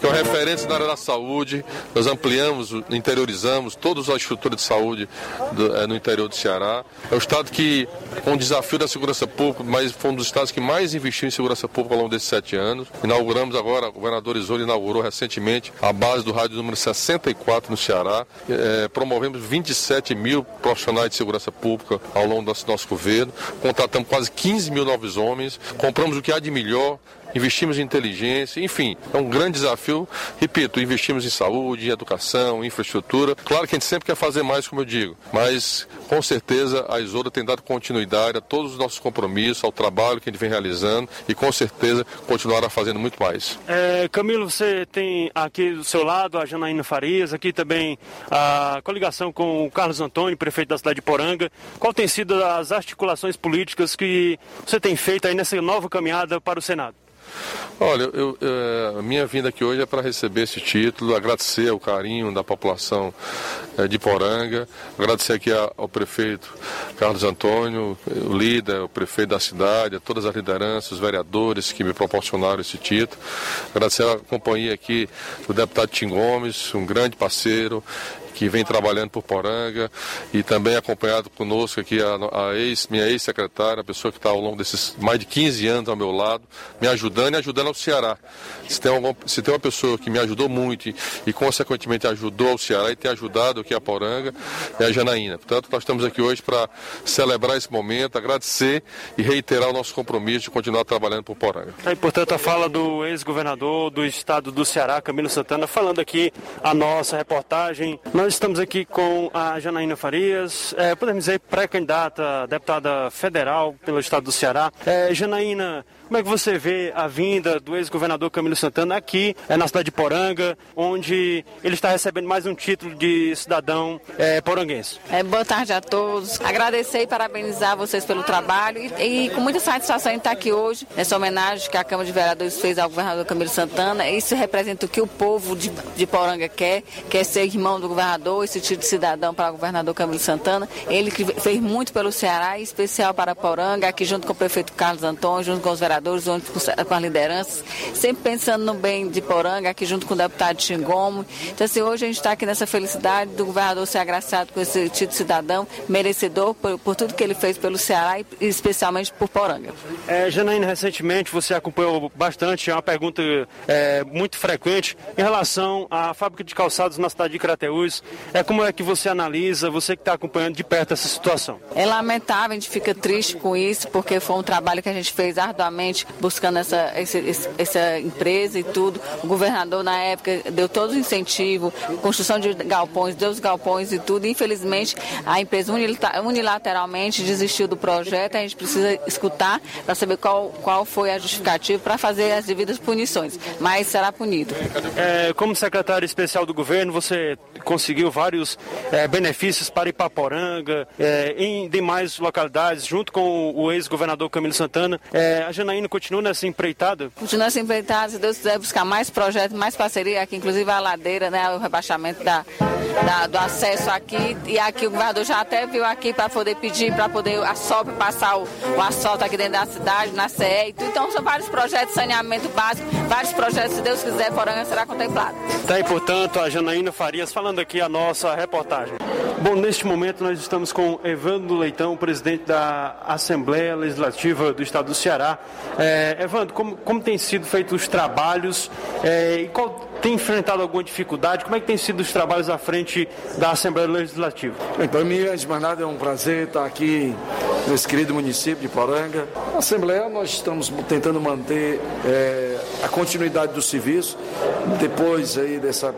que é referência na área da saúde. Nós ampliamos, interiorizamos todas as estruturas de saúde do, é, no interior do Ceará. É o estado que, com o desafio da segurança pública, mas foi um dos estados que mais investiu em segurança pública ao longo desses sete anos. Inauguramos agora, o governador Isolde inaugurou recentemente a base do rádio número 64 no Ceará. É, promovemos 27 mil profissionais de segurança pública ao longo do nosso governo, contratamos quase 15 mil novos homens, compramos o que há de melhor investimos em inteligência, enfim, é um grande desafio. Repito, investimos em saúde, em educação, em infraestrutura. Claro que a gente sempre quer fazer mais, como eu digo, mas com certeza a Isoda tem dado continuidade a todos os nossos compromissos, ao trabalho que a gente vem realizando e com certeza continuará fazendo muito mais. É, Camilo, você tem aqui do seu lado a Janaína Farias, aqui também a coligação com o Carlos Antônio, prefeito da cidade de Poranga. Qual tem sido as articulações políticas que você tem feito aí nessa nova caminhada para o Senado? Olha, eu, é, a minha vinda aqui hoje é para receber esse título, agradecer o carinho da população é, de Poranga, agradecer aqui ao prefeito Carlos Antônio, o líder, o prefeito da cidade, a todas as lideranças, os vereadores que me proporcionaram esse título, agradecer a companhia aqui do deputado Tim Gomes, um grande parceiro, que vem trabalhando por Poranga e também acompanhado conosco aqui a, a ex, minha ex-secretária, a pessoa que está ao longo desses mais de 15 anos ao meu lado, me ajudando e ajudando ao Ceará. Se tem, algum, se tem uma pessoa que me ajudou muito e, e, consequentemente ajudou ao Ceará e tem ajudado aqui a Poranga, é a Janaína. Portanto, nós estamos aqui hoje para celebrar esse momento, agradecer e reiterar o nosso compromisso de continuar trabalhando por Poranga. É, e, portanto, a fala do ex-governador do estado do Ceará, Camilo Santana, falando aqui a nossa reportagem. Nós estamos aqui com a Janaína Farias, é, podemos dizer pré-candidata deputada federal pelo estado do Ceará. É, Janaína, como é que você vê a vinda do ex-governador Camilo Santana aqui é, na cidade de Poranga, onde ele está recebendo mais um título de cidadão é, poranguense? É, boa tarde a todos. Agradecer e parabenizar vocês pelo trabalho e, e com muita satisfação em estar aqui hoje nessa homenagem que a Câmara de Vereadores fez ao governador Camilo Santana. Isso representa o que o povo de, de Poranga quer, quer ser irmão do governador, esse título de cidadão para o governador Camilo Santana. Ele que fez muito pelo Ceará, em especial para Poranga, aqui junto com o prefeito Carlos Antônio, junto com os vereadores vereadores, com as lideranças, sempre pensando no bem de Poranga, aqui junto com o deputado Xingomo. Então, assim, hoje a gente está aqui nessa felicidade do governador ser agraciado com esse título de cidadão, merecedor por, por tudo que ele fez pelo Ceará e especialmente por Poranga. É, Janaína, recentemente você acompanhou bastante, é uma pergunta é, muito frequente em relação à fábrica de calçados na cidade de Crateús. É, como é que você analisa, você que está acompanhando de perto essa situação? É lamentável, a gente fica triste com isso, porque foi um trabalho que a gente fez arduamente buscando essa, esse, essa empresa e tudo. O governador, na época, deu todo o incentivo, construção de galpões, deu os galpões e tudo. Infelizmente, a empresa unilateralmente desistiu do projeto. A gente precisa escutar para saber qual, qual foi a justificativa para fazer as devidas punições. Mas será punido. É, como secretário especial do governo, você conseguiu vários é, benefícios para Ipaporanga, é, em demais localidades, junto com o ex-governador Camilo Santana. É, a Janaína Janaína continua nessa empreitada? Continua nessa empreitada, se Deus quiser buscar mais projetos, mais parceria aqui, inclusive a ladeira, né, o rebaixamento da, da, do acesso aqui. E aqui o governador já até viu aqui para poder pedir, para poder a SOP passar o, o asfalto aqui dentro da cidade, na CE e tudo. Então são vários projetos de saneamento básico, vários projetos, se Deus quiser, Poranga será contemplado. Tá aí, portanto, a Janaína Farias falando aqui a nossa reportagem. Bom, neste momento nós estamos com Evandro Leitão, presidente da Assembleia Legislativa do Estado do Ceará. É, Evandro, como, como tem sido feitos os trabalhos é, e qual tem enfrentado alguma dificuldade? Como é que tem sido os trabalhos à frente da Assembleia Legislativa? Bem, para mim, antes de mais nada, é um prazer estar aqui nesse querido município de Poranga. Na Assembleia, nós estamos tentando manter é, a continuidade do serviço, depois aí dessa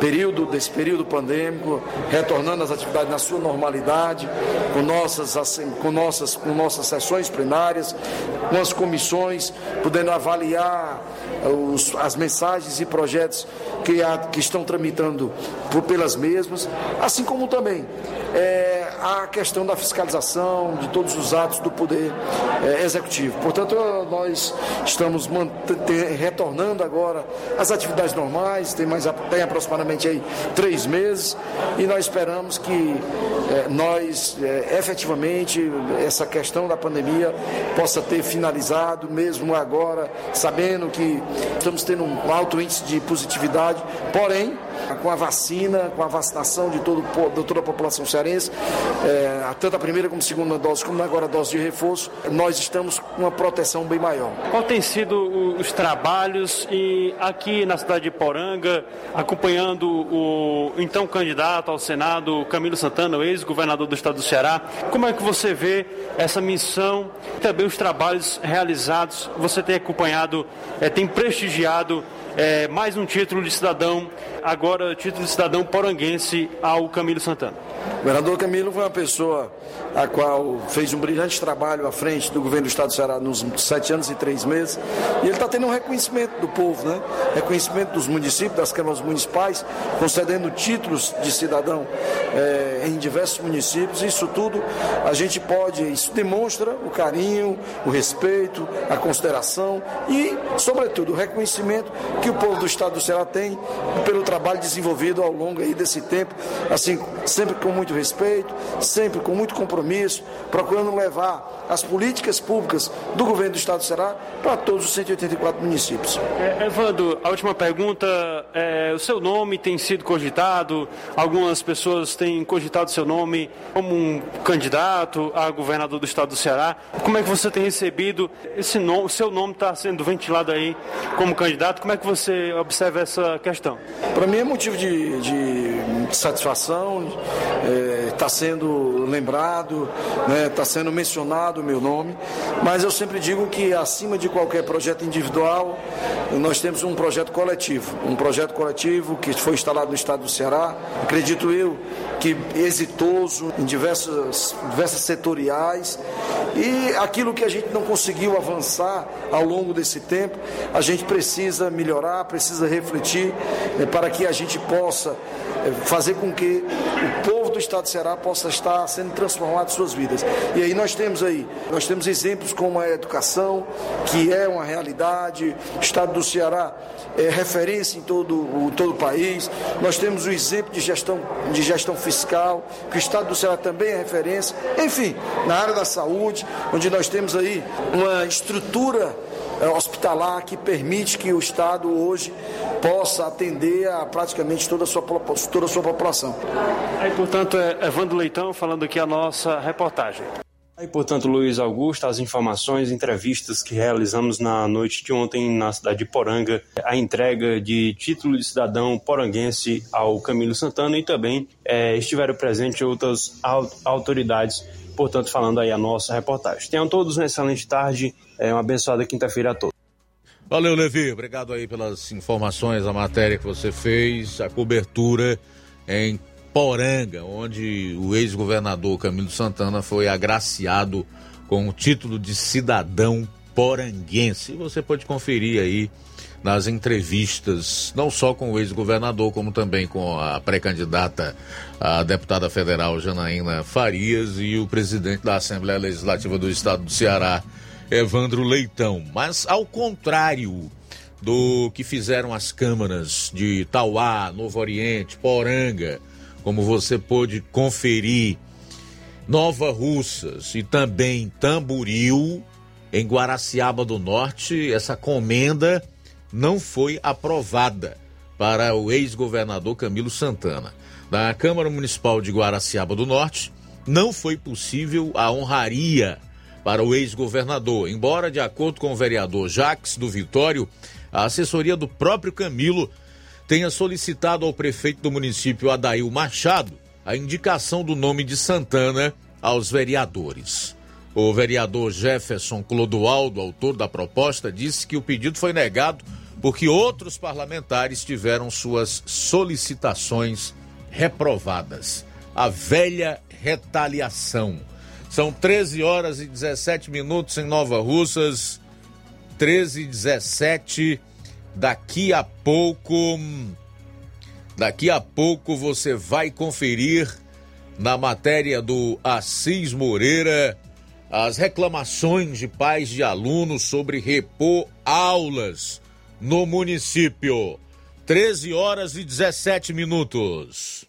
período, desse período pandêmico, retornando às atividades na sua normalidade, com nossas, com nossas, com nossas sessões plenárias, com as comissões, podendo avaliar os, as mensagens e projetos que, há, que estão tramitando por, pelas mesmas, assim como também é, a questão da fiscalização de todos os atos do Poder é, Executivo. Portanto, nós estamos retornando agora às atividades normais, tem, mais, tem aproximadamente aí três meses, e nós esperamos que é, nós, é, efetivamente, essa questão da pandemia possa ter finalizado, mesmo agora, sabendo que estamos tendo um alto índice de positividade, porém, com a vacina, com a vacinação de, todo, de toda a população cearense, é, tanto a primeira como a segunda dose, como agora a dose de reforço, nós estamos com uma proteção bem maior. Qual tem sido os trabalhos e aqui na cidade de Poranga, acompanhando o então candidato ao Senado, Camilo Santana, ex-governador do estado do Ceará, como é que você vê essa missão, também os trabalhos realizados, você tem acompanhado, é, tem prestigiado é, mais um título de cidadão, agora título de cidadão poranguense ao Camilo Santana. O governador Camilo foi uma pessoa a qual fez um brilhante trabalho à frente do governo do Estado do Ceará nos sete anos e três meses. E ele está tendo um reconhecimento do povo, né? reconhecimento dos municípios, das câmaras municipais, concedendo títulos de cidadão eh, em diversos municípios. Isso tudo a gente pode, isso demonstra o carinho, o respeito, a consideração e, sobretudo, o reconhecimento que o povo do Estado do Ceará tem pelo trabalho desenvolvido ao longo aí desse tempo, assim, sempre com muito respeito, sempre com muito compromisso, procurando levar as políticas públicas do governo do Estado do Ceará para todos os 184 municípios. É, Evandro, a última pergunta, é, o seu nome tem sido cogitado, algumas pessoas têm cogitado seu nome como um candidato a governador do Estado do Ceará. Como é que você tem recebido esse nome, o seu nome está sendo ventilado aí como candidato, como é que você observa essa questão? Para mim é motivo de, de satisfação, está é, sendo lembrado, está né, tá sendo mencionado o meu nome, mas eu sempre digo que acima de qualquer projeto individual, nós temos um projeto coletivo, um projeto coletivo que foi instalado no estado do Ceará, acredito eu que exitoso em diversas, diversas setoriais e aquilo que a gente não conseguiu avançar ao longo desse tempo, a gente precisa melhorar, precisa refletir né, para que a gente possa fazer com que o povo do estado de Ceará possa estar sendo transformado em suas vidas. E aí nós temos aí, nós temos exemplos como a educação, que é uma realidade, o estado do Ceará é referência em todo o, todo o país. Nós temos o exemplo de gestão, de gestão fiscal, que o estado do Ceará também é referência. Enfim, na área da saúde, onde nós temos aí uma estrutura hospitalar que permite que o Estado hoje possa atender a praticamente toda a sua, toda a sua população. Aí, portanto, é Evandro Leitão falando aqui a nossa reportagem. Aí, portanto, Luiz Augusto, as informações, entrevistas que realizamos na noite de ontem na cidade de Poranga, a entrega de título de cidadão poranguense ao Camilo Santana e também é, estiveram presentes outras autoridades portanto, falando aí a nossa reportagem. Tenham todos uma excelente tarde, é, uma abençoada quinta-feira a todos. Valeu, Levi. Obrigado aí pelas informações, a matéria que você fez, a cobertura em Poranga, onde o ex-governador Camilo Santana foi agraciado com o título de cidadão poranguense. Você pode conferir aí nas entrevistas, não só com o ex-governador, como também com a pré-candidata a deputada federal Janaína Farias e o presidente da Assembleia Legislativa do Estado do Ceará, Evandro Leitão. Mas ao contrário do que fizeram as câmaras de Tauá, Novo Oriente, Poranga, como você pôde conferir, Nova Russas e também Tamburil, em Guaraciaba do Norte, essa comenda não foi aprovada para o ex-governador Camilo Santana. Na Câmara Municipal de Guaraciaba do Norte, não foi possível a honraria para o ex-governador, embora, de acordo com o vereador Jacques do Vitório, a assessoria do próprio Camilo tenha solicitado ao prefeito do município, Adail Machado, a indicação do nome de Santana aos vereadores. O vereador Jefferson Clodoaldo, autor da proposta, disse que o pedido foi negado porque outros parlamentares tiveram suas solicitações reprovadas. A velha retaliação. São 13 horas e 17 minutos em Nova Russas. 13 e 17. Daqui a pouco. Daqui a pouco você vai conferir na matéria do Assis Moreira as reclamações de pais de alunos sobre repor aulas no município. 13 horas e 17 minutos.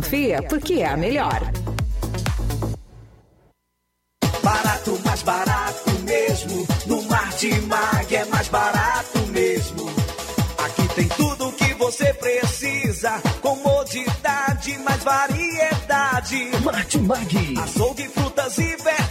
porque é a melhor. Barato, mais barato mesmo. No Martimag é mais barato mesmo. Aqui tem tudo o que você precisa. Comodidade, mais variedade. Martimag. Açougue, frutas e verduras.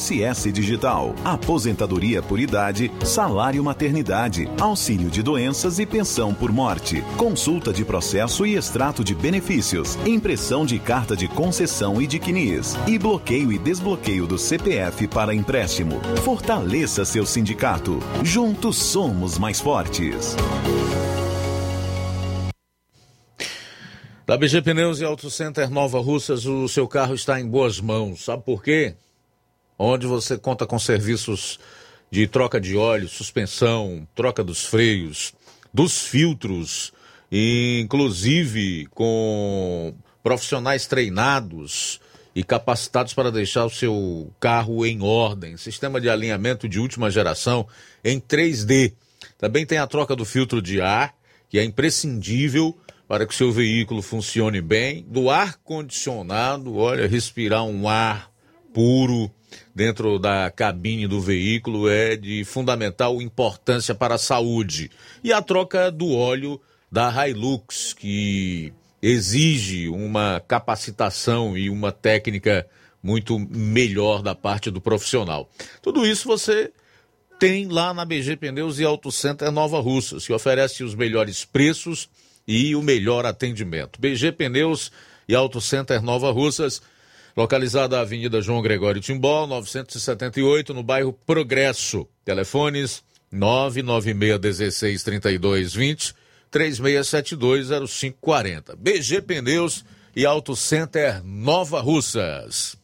INSS Digital, aposentadoria por idade, salário maternidade, auxílio de doenças e pensão por morte, consulta de processo e extrato de benefícios, impressão de carta de concessão e de CNIS, e bloqueio e desbloqueio do CPF para empréstimo. Fortaleça seu sindicato. Juntos somos mais fortes. Da BG Pneus e Auto Center Nova Russas, o seu carro está em boas mãos. Sabe por quê? Onde você conta com serviços de troca de óleo, suspensão, troca dos freios, dos filtros, inclusive com profissionais treinados e capacitados para deixar o seu carro em ordem. Sistema de alinhamento de última geração em 3D. Também tem a troca do filtro de ar, que é imprescindível para que o seu veículo funcione bem. Do ar condicionado, olha, respirar um ar puro dentro da cabine do veículo é de fundamental importância para a saúde. E a troca do óleo da Hilux, que exige uma capacitação e uma técnica muito melhor da parte do profissional. Tudo isso você tem lá na BG Pneus e Auto Center Nova Russas, que oferece os melhores preços e o melhor atendimento. BG Pneus e Auto Center Nova Russas localizada na Avenida João Gregório Timbó, 978, no bairro Progresso. Telefones 996163220, 36720540. BG Pneus e Auto Center Nova Russas.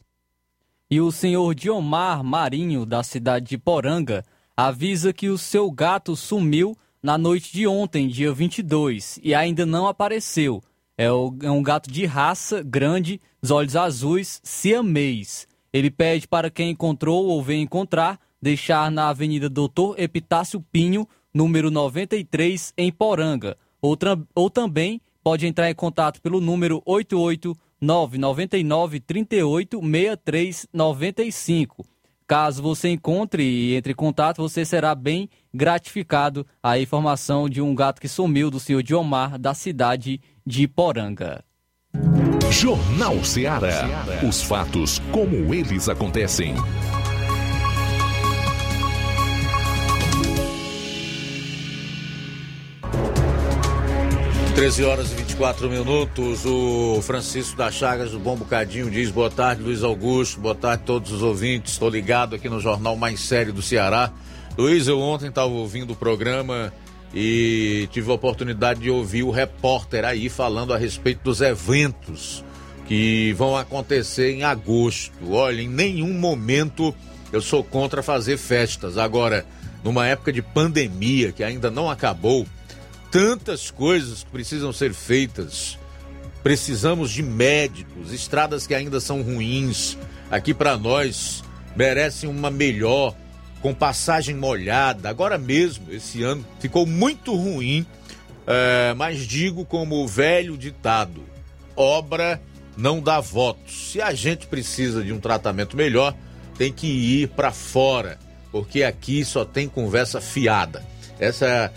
e o senhor Diomar Marinho, da cidade de Poranga, avisa que o seu gato sumiu na noite de ontem, dia 22, e ainda não apareceu. É, um gato de raça grande, os olhos azuis, siamês. Ele pede para quem encontrou ou vem encontrar deixar na Avenida Doutor Epitácio Pinho, número 93, em Poranga. Ou, também pode entrar em contato pelo número 88999 38 Caso você encontre e entre em contato, você será bem gratificado. A informação de um gato que sumiu do senhor Diomar, da cidade de Poranga. Jornal Ceará. Os fatos como eles acontecem. 13 horas e 24 minutos. O Francisco da Chagas do Bom Bocadinho diz: boa tarde, Luiz Augusto. Boa tarde a todos os ouvintes. Estou ligado aqui no jornal mais sério do Ceará. Luiz, eu ontem estava ouvindo o programa e tive a oportunidade de ouvir o repórter aí falando a respeito dos eventos que vão acontecer em agosto. Olha, em nenhum momento eu sou contra fazer festas. Agora, numa época de pandemia que ainda não acabou tantas coisas que precisam ser feitas. Precisamos de médicos, estradas que ainda são ruins. Aqui para nós merecem uma melhor, com passagem molhada. Agora mesmo, esse ano ficou muito ruim, é, mas digo como o velho ditado: obra não dá votos. Se a gente precisa de um tratamento melhor, tem que ir para fora, porque aqui só tem conversa fiada. Essa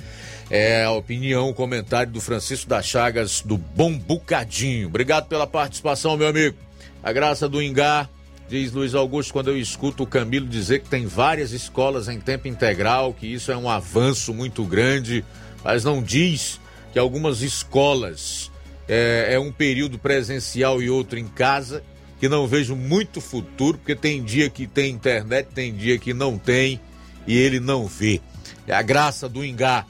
é a opinião, o comentário do Francisco da Chagas do Bom Bucadinho. Obrigado pela participação, meu amigo. A graça do Ingá, diz Luiz Augusto, quando eu escuto o Camilo dizer que tem várias escolas em tempo integral, que isso é um avanço muito grande, mas não diz que algumas escolas é, é um período presencial e outro em casa, que não vejo muito futuro, porque tem dia que tem internet, tem dia que não tem e ele não vê. É a graça do Ingá.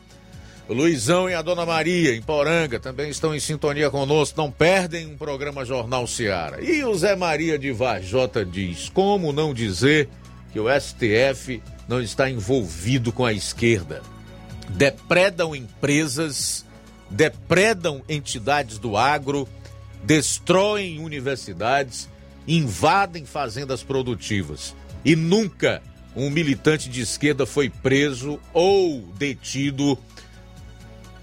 Luizão e a Dona Maria, em Poranga, também estão em sintonia conosco. Não perdem um programa Jornal Seara. E o Zé Maria de Varjota diz: como não dizer que o STF não está envolvido com a esquerda? Depredam empresas, depredam entidades do agro, destroem universidades, invadem fazendas produtivas. E nunca um militante de esquerda foi preso ou detido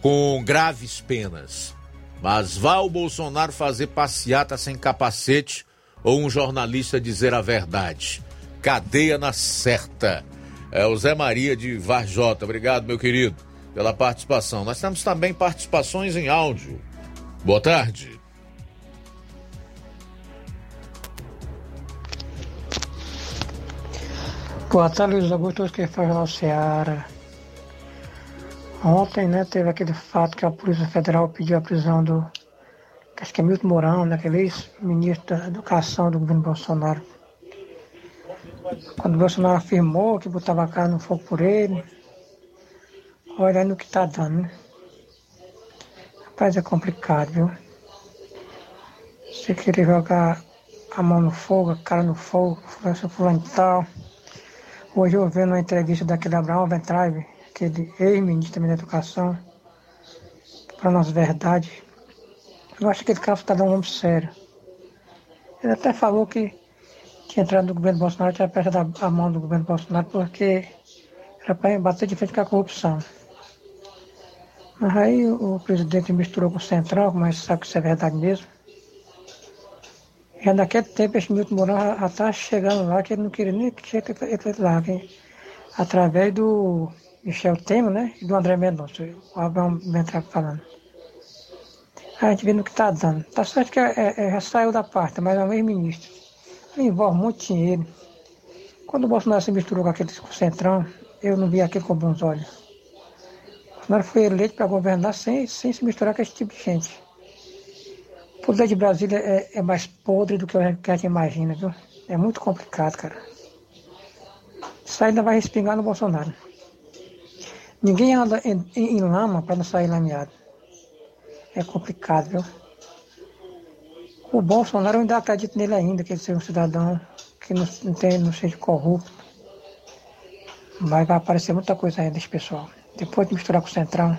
com graves penas. Mas vá o Bolsonaro fazer passeata sem capacete ou um jornalista dizer a verdade. Cadeia na certa. É o Zé Maria de Varjota. Obrigado, meu querido, pela participação. Nós temos também participações em áudio. Boa tarde. Boa tarde, Luiz Augusto, que faz na Seara. Ontem, né, teve aquele fato que a Polícia Federal pediu a prisão do, acho que é Milton Mourão, né, ex-ministro da Educação do governo Bolsonaro. Quando o Bolsonaro afirmou que botava a cara no fogo por ele, olha no que está dando, né? Rapaz, é complicado, viu? Você querer jogar a mão no fogo, a cara no fogo, fulano e tal. Hoje eu vendo uma entrevista daquele Abraão Ventraive, aquele ex-ministro da Educação, para nós verdade. Eu acho que aquele cara está um nome sério. Ele até falou que tinha entrado no governo Bolsonaro, tinha apertado a mão do governo Bolsonaro porque era para bater de frente com a corrupção. Mas aí o presidente misturou com o Central, mas sabe que isso é verdade mesmo. Já naquele tempo esse Milton Mourão já está chegando lá, que ele não queria nem que chegue lá, que, através do Michel Temer, né? E do André Mendonça, o Abraão Ventrac falando. A gente vendo o que está dando. Tá certo que é, é, é, já saiu da parte, mas é o mesmo ministro. Ele envolve muito dinheiro. Quando o Bolsonaro se misturou com aquele centrão, eu não vi aquilo com bons olhos. O Bolsonaro foi eleito para governar sem, sem se misturar com esse tipo de gente. O poder de Brasília é, é mais podre do que a gente imagina, viu? É muito complicado, cara. Isso ainda vai respingar no Bolsonaro. Ninguém anda em, em lama para não sair lameado. É complicado, viu? O Bolsonaro eu ainda acredito nele ainda, que ele seja um cidadão que não, tem, não seja corrupto. Mas vai aparecer muita coisa ainda desse pessoal. Depois de misturar com o Centrão.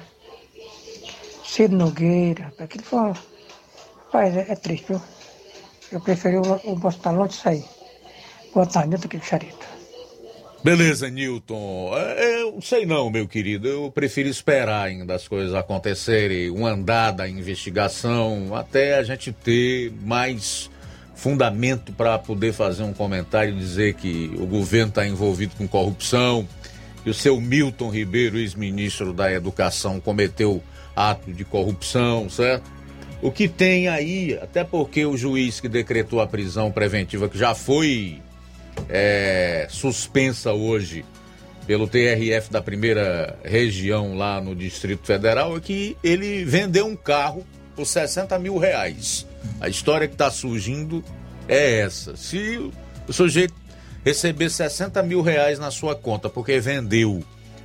Ciro Nogueira, aquilo foi. Rapaz, é, é triste, viu? Eu preferi o, o Bolsonaro longe disso aí. Botar dentro daquele charito. Beleza, Newton. É, Eu sei não, meu querido. Eu prefiro esperar ainda as coisas acontecerem, um andar da investigação, até a gente ter mais fundamento para poder fazer um comentário e dizer que o governo está envolvido com corrupção, que o seu Milton Ribeiro, ex-ministro da Educação, cometeu ato de corrupção, certo? O que tem aí, até porque o juiz que decretou a prisão preventiva, que já foi é, suspensa hoje pelo TRF da primeira região lá no Distrito Federal, é que ele vendeu um carro por 60 mil reais. A história que está surgindo é essa. Se o sujeito receber 60 mil reais na sua conta porque vendeu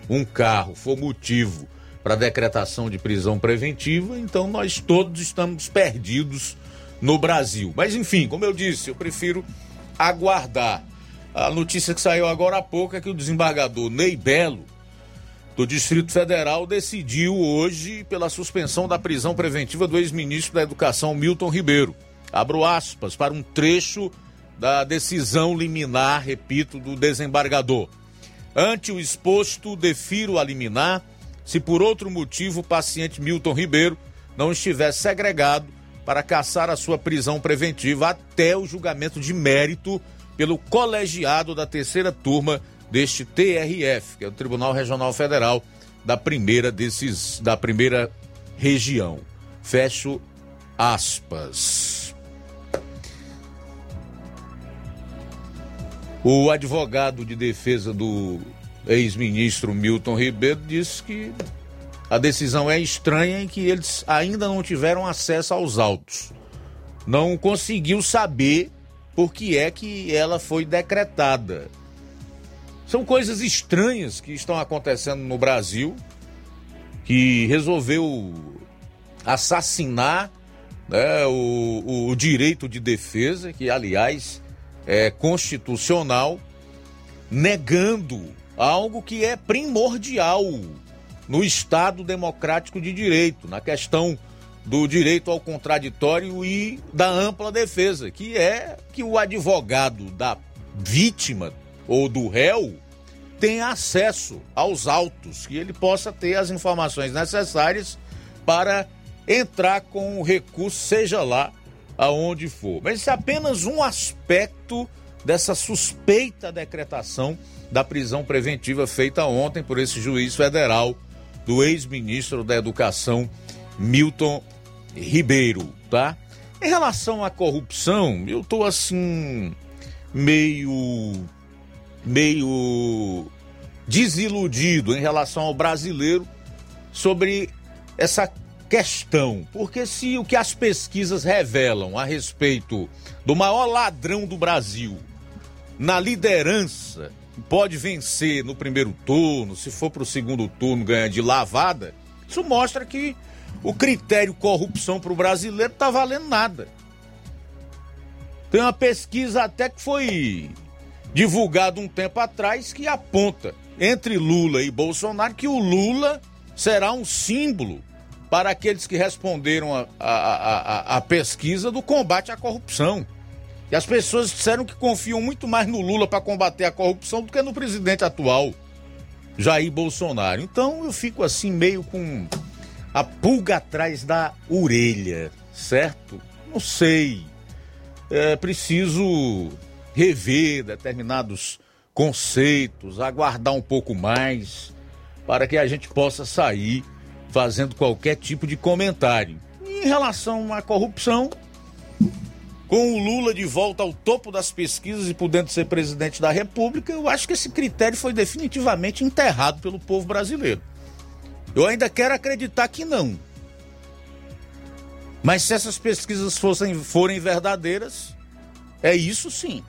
um carro, for motivo para decretação de prisão preventiva, então nós todos estamos perdidos no Brasil. Mas enfim, como eu disse, eu prefiro aguardar. A notícia que saiu agora há pouco é que o desembargador Ney Belo, do Distrito Federal, decidiu hoje pela suspensão da prisão preventiva do ex-ministro da Educação Milton Ribeiro. Abro aspas para um trecho da decisão liminar, repito, do desembargador. Ante o exposto, defiro a liminar se por outro motivo o paciente Milton Ribeiro não estiver segregado para caçar a sua prisão preventiva até o julgamento de mérito pelo colegiado da terceira turma deste TRF, que é o Tribunal Regional Federal da primeira desses da primeira região. Fecho aspas. O advogado de defesa do ex-ministro Milton Ribeiro disse que a decisão é estranha em que eles ainda não tiveram acesso aos autos. Não conseguiu saber por que é que ela foi decretada. São coisas estranhas que estão acontecendo no Brasil, que resolveu assassinar né, o, o direito de defesa, que aliás é constitucional, negando algo que é primordial no Estado democrático de direito, na questão do direito ao contraditório e da ampla defesa, que é que o advogado da vítima ou do réu tenha acesso aos autos, que ele possa ter as informações necessárias para entrar com o recurso, seja lá aonde for. Mas isso é apenas um aspecto dessa suspeita decretação da prisão preventiva feita ontem por esse juiz federal do ex-ministro da Educação, Milton Ribeiro, tá? Em relação à corrupção, eu tô assim meio meio desiludido em relação ao brasileiro sobre essa questão, porque se o que as pesquisas revelam a respeito do maior ladrão do Brasil na liderança pode vencer no primeiro turno, se for para o segundo turno ganhar de lavada, isso mostra que o critério corrupção para o brasileiro tá valendo nada. Tem uma pesquisa até que foi divulgada um tempo atrás que aponta entre Lula e Bolsonaro que o Lula será um símbolo para aqueles que responderam a, a, a, a pesquisa do combate à corrupção. E as pessoas disseram que confiam muito mais no Lula para combater a corrupção do que no presidente atual, Jair Bolsonaro. Então eu fico assim meio com a pulga atrás da orelha, certo? Não sei. É preciso rever determinados conceitos, aguardar um pouco mais para que a gente possa sair fazendo qualquer tipo de comentário. Em relação à corrupção, com o Lula de volta ao topo das pesquisas e podendo ser presidente da República, eu acho que esse critério foi definitivamente enterrado pelo povo brasileiro. Eu ainda quero acreditar que não. Mas se essas pesquisas fossem, forem verdadeiras, é isso sim.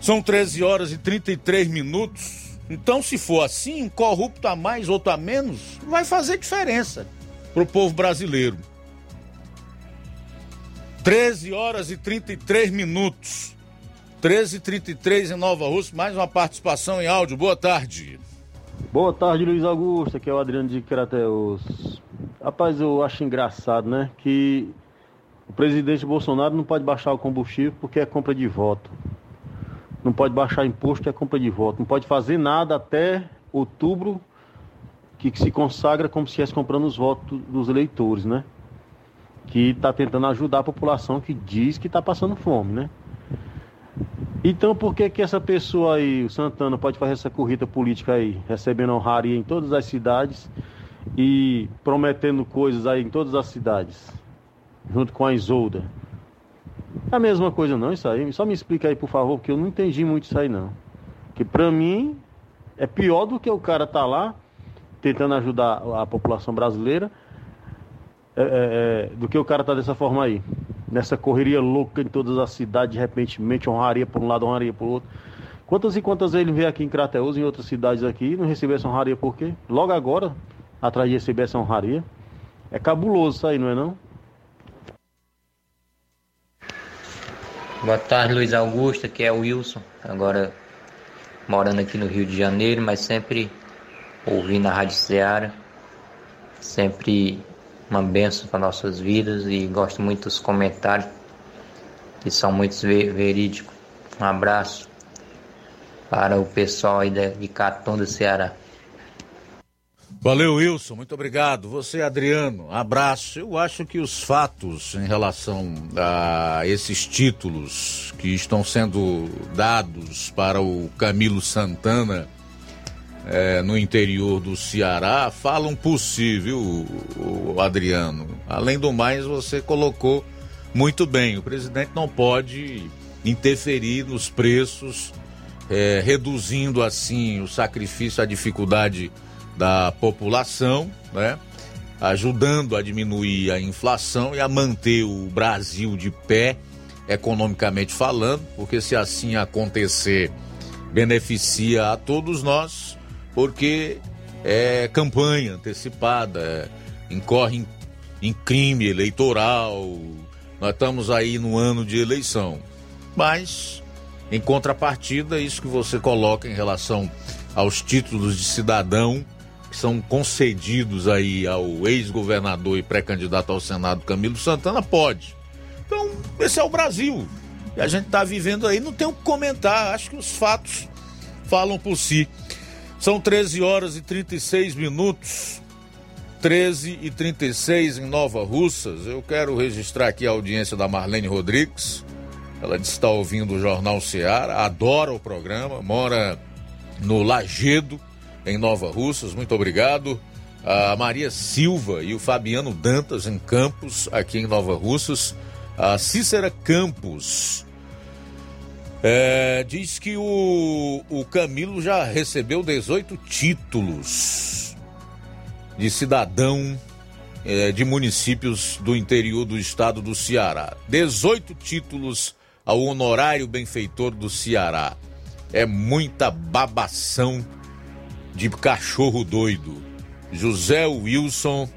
São 13 horas e 33 minutos. Então, se for assim, um corrupto a mais, outro a menos, vai fazer diferença para o povo brasileiro. 13 horas e 33 minutos. 13h33 em Nova Rússia, mais uma participação em áudio. Boa tarde. Boa tarde, Luiz Augusto, aqui é o Adriano de Crateus. Rapaz, eu acho engraçado, né, que o presidente Bolsonaro não pode baixar o combustível porque é compra de voto. Não pode baixar imposto que é compra de voto. Não pode fazer nada até outubro que, se consagra como se estivesse comprando os votos dos eleitores, né? Que está tentando ajudar a população que diz que está passando fome, né? Então por que que essa pessoa aí, o Santana, pode fazer essa corrida política aí, recebendo honraria em todas as cidades e prometendo coisas aí em todas as cidades, junto com a Isolda? É a mesma coisa não, isso aí. Só me explica aí, por favor, porque eu não entendi muito isso aí não. Que pra mim é pior do que o cara tá lá tentando ajudar a população brasileira é, é, é, do que o cara tá dessa forma aí. Nessa correria louca em todas as cidades, de repente, honraria por um lado, honraria por outro. Quantas e quantas vezes ele veio aqui em Crateus, em outras cidades aqui, não recebeu essa honraria por quê? Logo agora, atrás de receber essa honraria. É cabuloso isso aí, não é não? Boa tarde, Luiz Augusto, aqui é o Wilson, agora morando aqui no Rio de Janeiro, mas sempre ouvindo a Rádio Ceará, sempre uma benção para nossas vidas e gosto muito dos comentários, que são muito verídicos. Um abraço para o pessoal aí de Catunda, Ceará. Valeu, Wilson, muito obrigado. Você, Adriano, abraço. Eu acho que os fatos em relação a esses títulos que estão sendo dados para o Camilo Santana é, no interior do Ceará falam possível, o Adriano. Além do mais, você colocou muito bem: o presidente não pode interferir nos preços, é, reduzindo assim o sacrifício, a dificuldade da população, né? ajudando a diminuir a inflação e a manter o Brasil de pé, economicamente falando, porque se assim acontecer, beneficia a todos nós, porque é campanha antecipada, é, incorre em, em crime eleitoral, nós estamos aí no ano de eleição. Mas, em contrapartida, isso que você coloca em relação aos títulos de cidadão que são concedidos aí ao ex-governador e pré-candidato ao Senado Camilo Santana, pode. Então, esse é o Brasil. E a gente está vivendo aí, não tem o que comentar. Acho que os fatos falam por si. São 13 horas e 36 minutos. 13 e 36 em Nova Russas. Eu quero registrar aqui a audiência da Marlene Rodrigues. Ela está ouvindo o Jornal Seara, adora o programa, mora no Lagedo, em Nova Russas. Muito obrigado. A Maria Silva e o Fabiano Dantas em Campos, aqui em Nova Russas. A Cícera Campos é, diz que o, o Camilo já recebeu 18 títulos de cidadão é, de municípios do interior do estado do Ceará. 18 títulos ao honorário benfeitor do Ceará. É muita babação de cachorro doido. José Wilson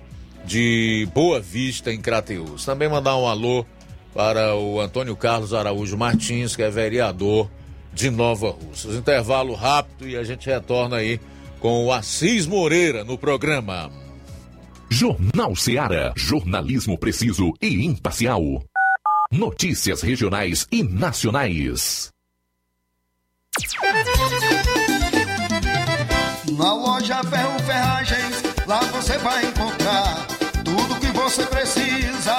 de Boa Vista em Crateus. Também mandar um alô para o Antônio Carlos Araújo Martins, que é vereador de Nova Russas. Intervalo rápido e a gente retorna aí com o Assis Moreira no programa. Jornal Seara. Jornalismo preciso e imparcial. Notícias regionais e nacionais. Na loja Ferro Ferragens, lá você vai encontrar tudo que você precisa,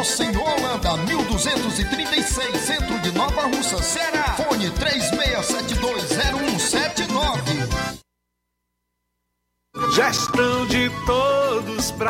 Rua Monsenhor Holanda, 1236, centro de Nova Russa, Ceará. Fone 36720179.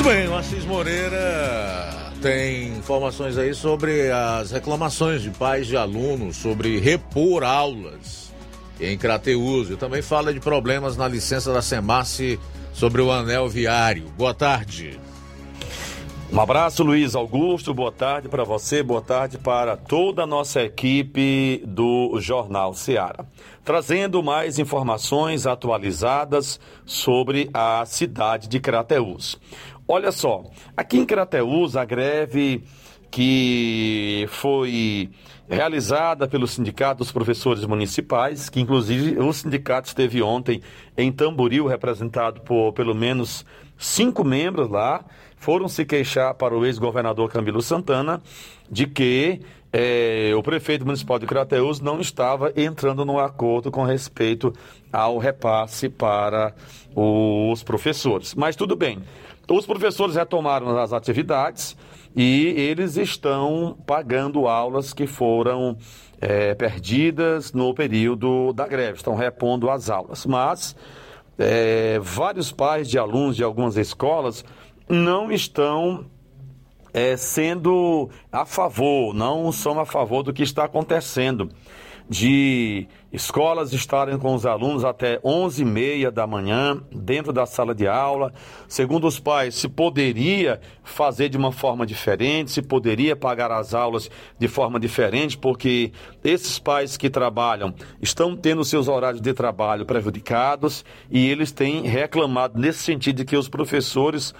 Muito bem, o Assis Moreira tem informações aí sobre as reclamações de pais de alunos sobre repor aulas em Crateus. E também fala de problemas na licença da Semace sobre o anel viário. Boa tarde. Um abraço, Luiz Augusto. Boa tarde para você, boa tarde para toda a nossa equipe do Jornal Seara. Trazendo mais informações atualizadas sobre a cidade de Crateús. Olha só, aqui em Crateús, a greve que foi realizada pelo Sindicato dos Professores Municipais, que inclusive o sindicato esteve ontem em Tamboril, representado por pelo menos cinco membros lá, foram se queixar para o ex-governador Camilo Santana de que eh, o prefeito municipal de Crateús não estava entrando no acordo com respeito ao repasse para os professores. Mas tudo bem. Os professores retomaram as atividades e eles estão pagando aulas que foram é, perdidas no período da greve, estão repondo as aulas. Mas é, vários pais de alunos de algumas escolas não estão é, sendo a favor, não são a favor do que está acontecendo de escolas estarem com os alunos até 11h30 da manhã dentro da sala de aula. Segundo os pais, se poderia fazer de uma forma diferente, se poderia pagar as aulas de forma diferente, porque esses pais que trabalham estão tendo seus horários de trabalho prejudicados e eles têm reclamado nesse sentido de que os professores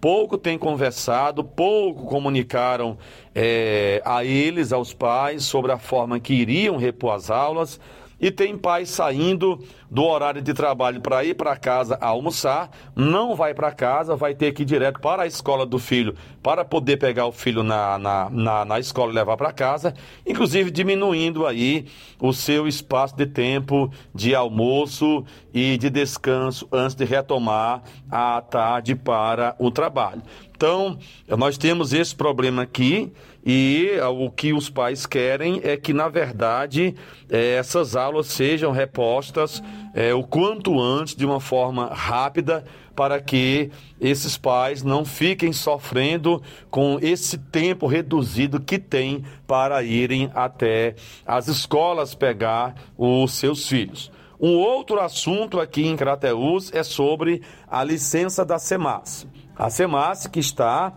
pouco têm conversado, pouco comunicaram é, a eles, aos pais, sobre a forma que iriam repor as aulas e tem pais saindo do horário de trabalho para ir para casa almoçar, não vai para casa, vai ter que ir direto para a escola do filho para poder pegar o filho na, na, na, na escola e levar para casa, inclusive diminuindo aí o seu espaço de tempo de almoço e de descanso antes de retomar a tarde para o trabalho. Então, nós temos esse problema aqui e o que os pais querem é que, na verdade, eh, essas aulas sejam repostas eh, o quanto antes, de uma forma rápida, para que esses pais não fiquem sofrendo com esse tempo reduzido que tem para irem até as escolas pegar os seus filhos. Um outro assunto aqui em Crateús é sobre a licença da SEMAS. A SEMAS que está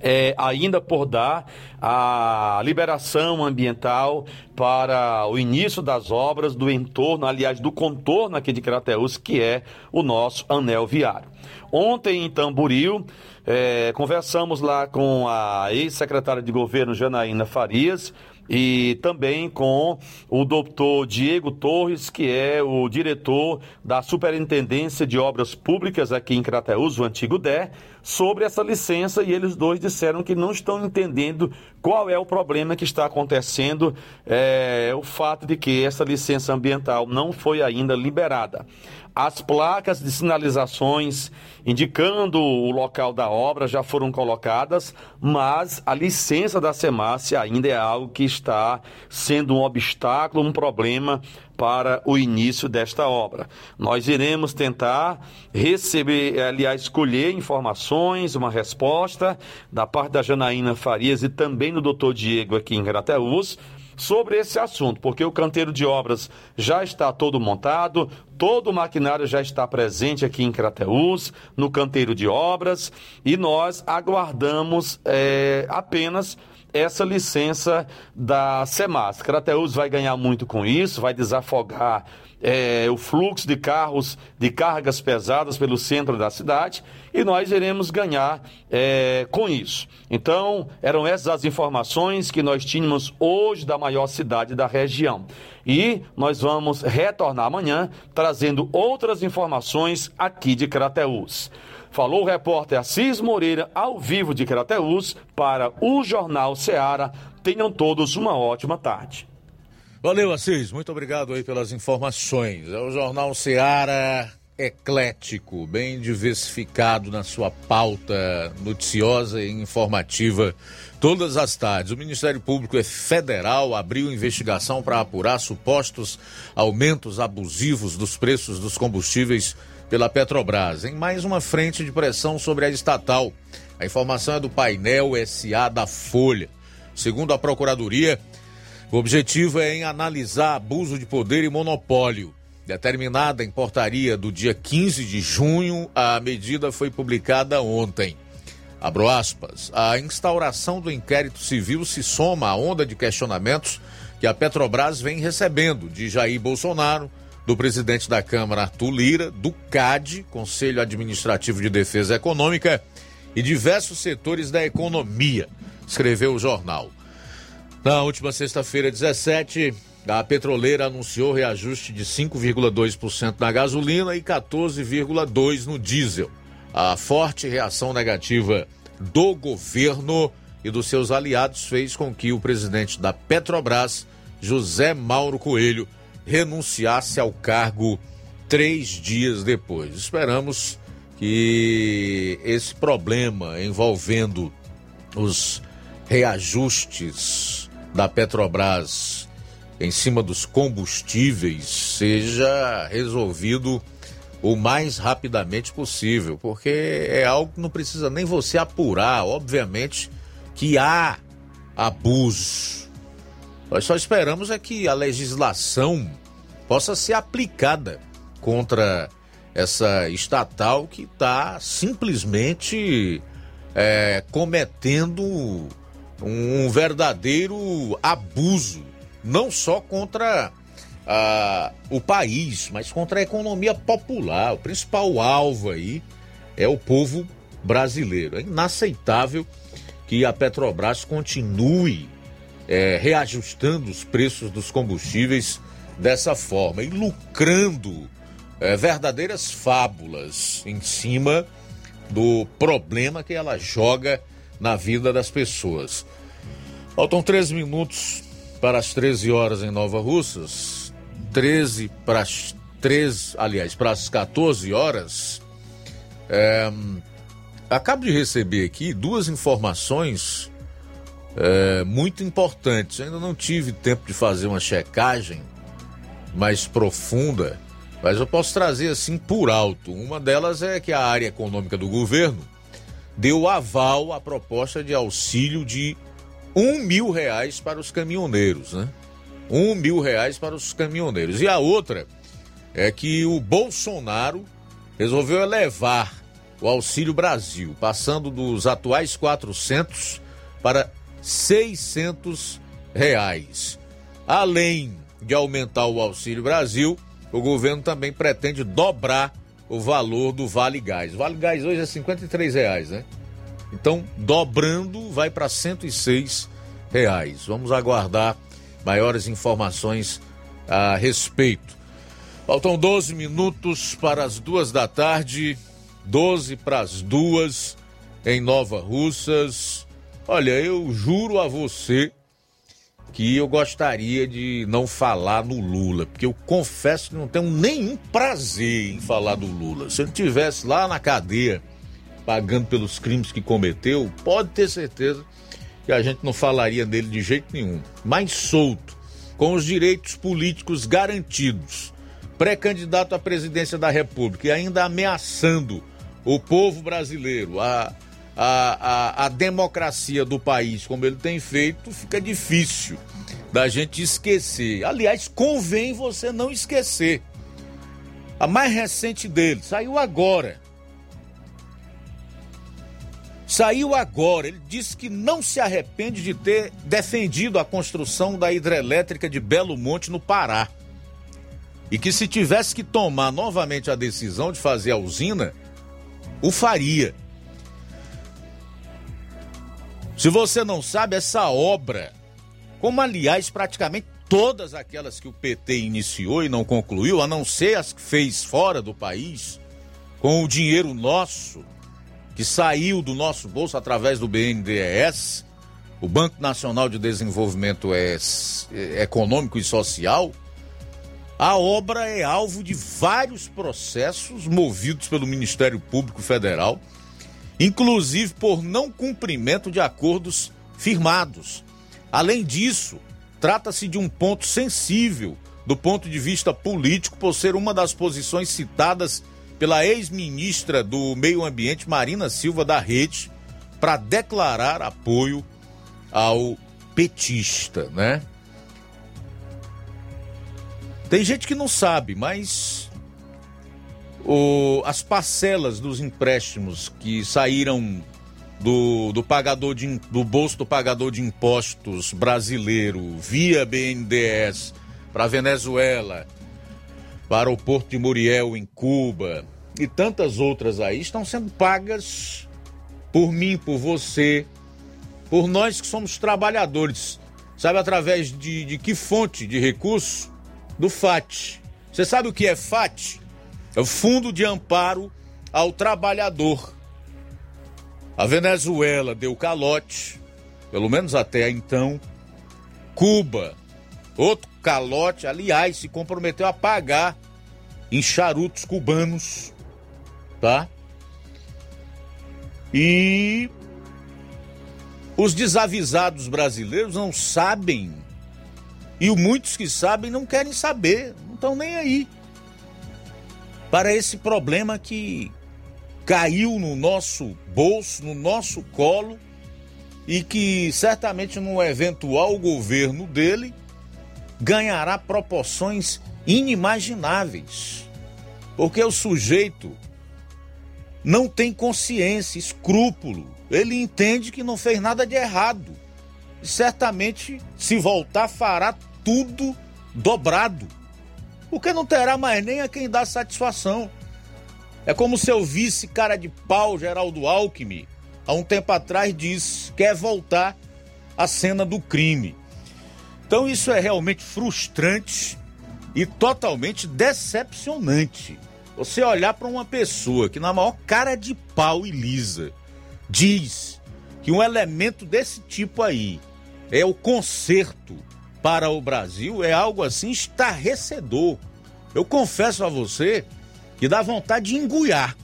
é, ainda por dar a liberação ambiental para o início das obras do entorno, aliás, do contorno aqui de Crateús, que é o nosso anel viário. Ontem em Tamboril, é, conversamos lá com a ex-secretária de governo Janaína Farias, e também com o doutor Diego Torres, que é o diretor da Superintendência de Obras Públicas aqui em Crateús, o antigo Dé, sobre essa licença e eles dois disseram que não estão entendendo qual é o problema que está acontecendo, é, o fato de que essa licença ambiental não foi ainda liberada. As placas de sinalizações indicando o local da obra já foram colocadas, mas a licença da SEMAS ainda é algo que está sendo um obstáculo, um problema para o início desta obra. Nós iremos tentar receber, aliás, escolher informações, uma resposta da parte da Janaína Farias e também do doutor Diego aqui em Grateus sobre esse assunto, porque o canteiro de obras já está todo montado, todo o maquinário já está presente aqui em Crateús, no canteiro de obras, e nós aguardamos é, apenas essa licença da SEMAS. Crateús vai ganhar muito com isso, vai desafogar é, o fluxo de carros de cargas pesadas pelo centro da cidade e nós iremos ganhar é, com isso. Então, eram essas as informações que nós tínhamos hoje da maior cidade da região. E nós vamos retornar amanhã trazendo outras informações aqui de Crateús. Falou o repórter Assis Moreira, ao vivo de Crateús, para o Jornal Seara. Tenham todos uma ótima tarde. Valeu, Assis. Muito obrigado aí pelas informações. É o Jornal Seara eclético, bem diversificado na sua pauta noticiosa e informativa todas as tardes. O Ministério Público Federal abriu investigação para apurar supostos aumentos abusivos dos preços dos combustíveis pela Petrobras, em mais uma frente de pressão sobre a estatal. A informação é do painel SA da Folha. Segundo a Procuradoria, o objetivo é em analisar abuso de poder e monopólio. Determinada em portaria do dia 15 de junho, a medida foi publicada ontem. Abro aspas. A instauração do inquérito civil se soma à onda de questionamentos que a Petrobras vem recebendo de Jair Bolsonaro, do presidente da Câmara Arthur Lira, do CAD, Conselho Administrativo de Defesa Econômica, e diversos setores da economia, escreveu o jornal. Na última sexta-feira, 17, a petroleira anunciou reajuste de 5,2% na gasolina e 14,2% no diesel. A forte reação negativa do governo e dos seus aliados fez com que o presidente da Petrobras, José Mauro Coelho, renunciasse ao cargo três dias depois. Esperamos que esse problema envolvendo os reajustes da Petrobras em cima dos combustíveis seja resolvido o mais rapidamente possível, porque é algo que não precisa nem você apurar, obviamente que há abuso. Nós só esperamos é que a legislação possa ser aplicada contra essa estatal que está simplesmente é, cometendo um verdadeiro abuso, não só contra o país, mas contra a economia popular. O principal alvo aí é o povo brasileiro. É inaceitável que a Petrobras continue é, reajustando os preços dos combustíveis dessa forma e lucrando é, verdadeiras fábulas em cima do problema que ela joga na vida das pessoas. Faltam 13 minutos para as 13 horas em Nova Russas, 13 para as 13, aliás, para as 14 horas. É, acabo de receber aqui duas informações é, muito importantes. Ainda não tive tempo de fazer uma checagem mais profunda, mas eu posso trazer assim por alto. Uma delas é que a área econômica do governo deu aval à proposta de auxílio de um mil reais para os caminhoneiros, né? Um mil reais para os caminhoneiros. E a outra é que o Bolsonaro resolveu elevar o Auxílio Brasil, passando dos atuais 400 para 600 reais. Além de aumentar o Auxílio Brasil, o governo também pretende dobrar o valor do Vale Gás. O Vale Gás hoje é 53 reais, né? Então, dobrando, vai para 106 reais. Vamos aguardar maiores informações a respeito. Faltam 12 minutos para as duas da tarde, 12 para as duas em Nova Russas. Olha, eu juro a você que eu gostaria de não falar no Lula, porque eu confesso que não tenho nenhum prazer em falar do Lula. Se ele estivesse lá na cadeia pagando pelos crimes que cometeu, pode ter certeza que a gente não falaria dele de jeito nenhum. Mais solto, com os direitos políticos garantidos, pré-candidato à presidência da República e ainda ameaçando o povo brasileiro, a, a, a, a democracia do país, como ele tem feito, fica difícil da gente esquecer. Aliás, convém você não esquecer. A mais recente dele saiu agora Saiu agora, ele disse que não se arrepende de ter defendido a construção da hidrelétrica de Belo Monte no Pará. E que se tivesse que tomar novamente a decisão de fazer a usina, o faria. Se você não sabe, essa obra, como aliás praticamente todas aquelas que o PT iniciou e não concluiu, a não ser as que fez fora do país, com o dinheiro nosso, que saiu do nosso bolso através do BNDES, o Banco Nacional de Desenvolvimento é, é, Econômico e Social, a obra é alvo de vários processos movidos pelo Ministério Público Federal, inclusive por não cumprimento de acordos firmados. Além disso, trata-se de um ponto sensível do ponto de vista político, por ser uma das posições citadas pela ex-ministra do Meio Ambiente, Marina Silva da Rede, para declarar apoio ao petista, né? Tem gente que não sabe, mas o, as parcelas dos empréstimos que saíram do, do pagador de, do bolso do pagador de impostos brasileiro via BNDES para Venezuela para o Porto de Muriel, em Cuba, e tantas outras aí, estão sendo pagas por mim, por você, por nós que somos trabalhadores. Sabe através de, de que fonte de recurso? Do FAT. Você sabe o que é FAT? É o Fundo de Amparo ao Trabalhador. A Venezuela deu calote, pelo menos até então. Cuba, outro calote, aliás, se comprometeu a pagar em charutos cubanos, tá? E os desavisados brasileiros não sabem, e muitos que sabem não querem saber, não estão nem aí para esse problema que caiu no nosso bolso, no nosso colo e que certamente no eventual governo dele ganhará proporções inimagináveis. Porque o sujeito não tem consciência, escrúpulo. Ele entende que não fez nada de errado. E certamente, se voltar, fará tudo dobrado. Porque não terá mais nem a quem dar satisfação. É como se eu visse cara de pau, Geraldo Alckmin, há um tempo atrás disse, quer voltar à cena do crime. Então isso é realmente frustrante e totalmente decepcionante. Você olhar para uma pessoa que, na maior cara de pau e lisa, diz que um elemento desse tipo aí é o conserto para o Brasil, é algo assim estarrecedor. Eu confesso a você que dá vontade de engulhar.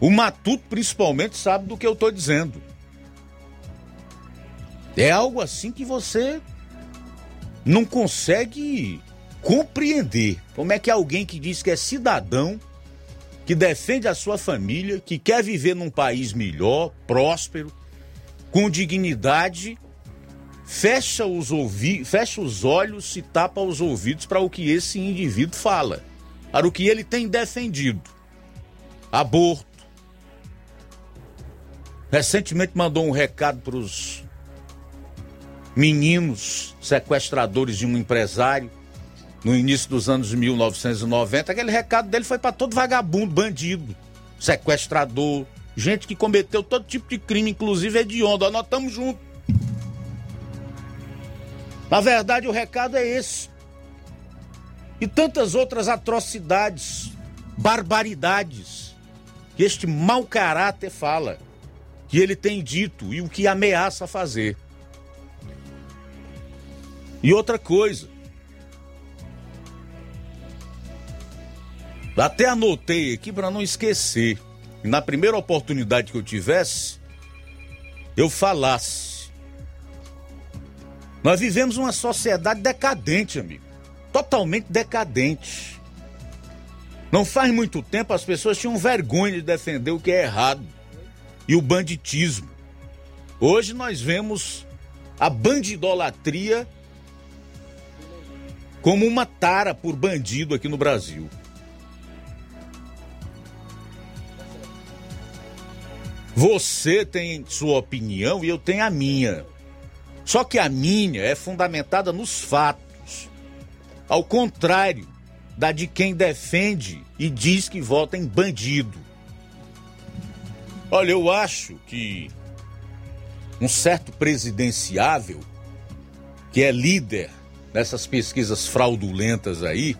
O Matuto, principalmente, sabe do que eu estou dizendo. É algo assim que você não consegue compreender. Como é que alguém que diz que é cidadão, que defende a sua família, que quer viver num país melhor, próspero, com dignidade, fecha os, ouvi fecha os olhos e tapa os ouvidos para o que esse indivíduo fala, para o que ele tem defendido. Aborto. Recentemente mandou um recado para os meninos sequestradores de um empresário no início dos anos 1990. Aquele recado dele foi para todo vagabundo, bandido, sequestrador, gente que cometeu todo tipo de crime, inclusive hediondo. Nós estamos juntos. Na verdade, o recado é esse. E tantas outras atrocidades, barbaridades que este mau caráter fala, que ele tem dito e o que ameaça fazer. E outra coisa. Até anotei aqui para não esquecer. Na primeira oportunidade que eu tivesse, eu falasse. Nós vivemos uma sociedade decadente, amigo. Totalmente decadente. Não faz muito tempo as pessoas tinham vergonha de defender o que é errado e o banditismo. Hoje nós vemos a bandidolatria como uma tara por bandido aqui no Brasil. Você tem sua opinião e eu tenho a minha. Só que a minha é fundamentada nos fatos. Ao contrário da de quem defende e diz que vota em bandido. Olha, eu acho que um certo presidenciável, que é líder nessas pesquisas fraudulentas aí,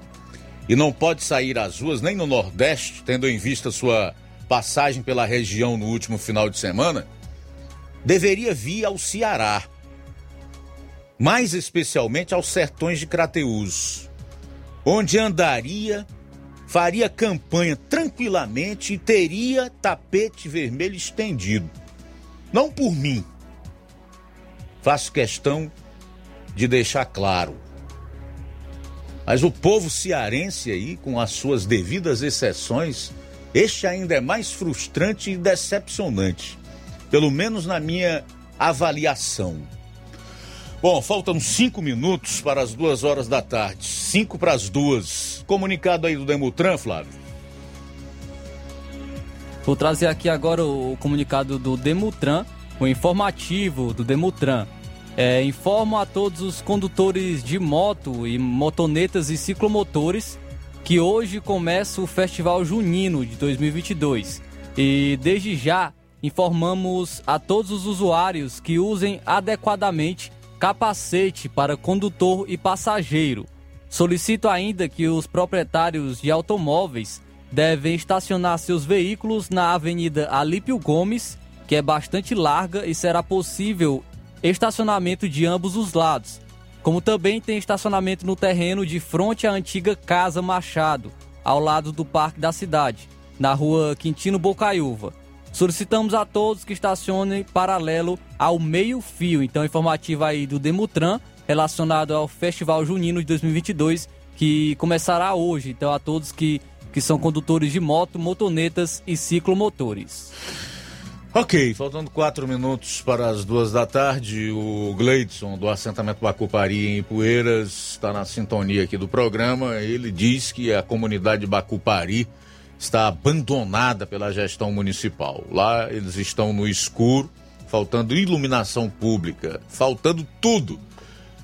e não pode sair às ruas nem no Nordeste, tendo em vista sua passagem pela região no último final de semana, deveria vir ao Ceará, mais especialmente aos sertões de Crateús, onde andaria, faria campanha tranquilamente e teria tapete vermelho estendido. Não por mim. Faço questão de deixar claro. Mas o povo cearense aí, com as suas devidas exceções, este ainda é mais frustrante e decepcionante, pelo menos na minha avaliação. Bom, faltam cinco minutos para as duas horas da tarde. Cinco para as duas. Comunicado aí do Demutran, Flávio. Vou trazer aqui agora o comunicado do Demutran, o informativo do Demutran. É, informo a todos os condutores de moto e motonetas e ciclomotores que hoje começa o Festival Junino de 2022. E desde já informamos a todos os usuários que usem adequadamente capacete para condutor e passageiro. Solicito ainda que os proprietários de automóveis devem estacionar seus veículos na Avenida Alípio Gomes, que é bastante larga e será possível estacionamento de ambos os lados, como também tem estacionamento no terreno de frente à antiga Casa Machado, ao lado do Parque da Cidade, na rua Quintino Bocaiúva. Solicitamos a todos que estacionem paralelo ao meio-fio. Então, informativo aí do Demutran relacionado ao Festival Junino de 2022, que começará hoje. Então, a todos que, que são condutores de moto, motonetas e ciclomotores. Ok, faltando quatro minutos para as duas da tarde, o Gleidson do assentamento Bacupari em Poeiras está na sintonia aqui do programa. Ele diz que a comunidade de Bacupari está abandonada pela gestão municipal. Lá eles estão no escuro, faltando iluminação pública, faltando tudo.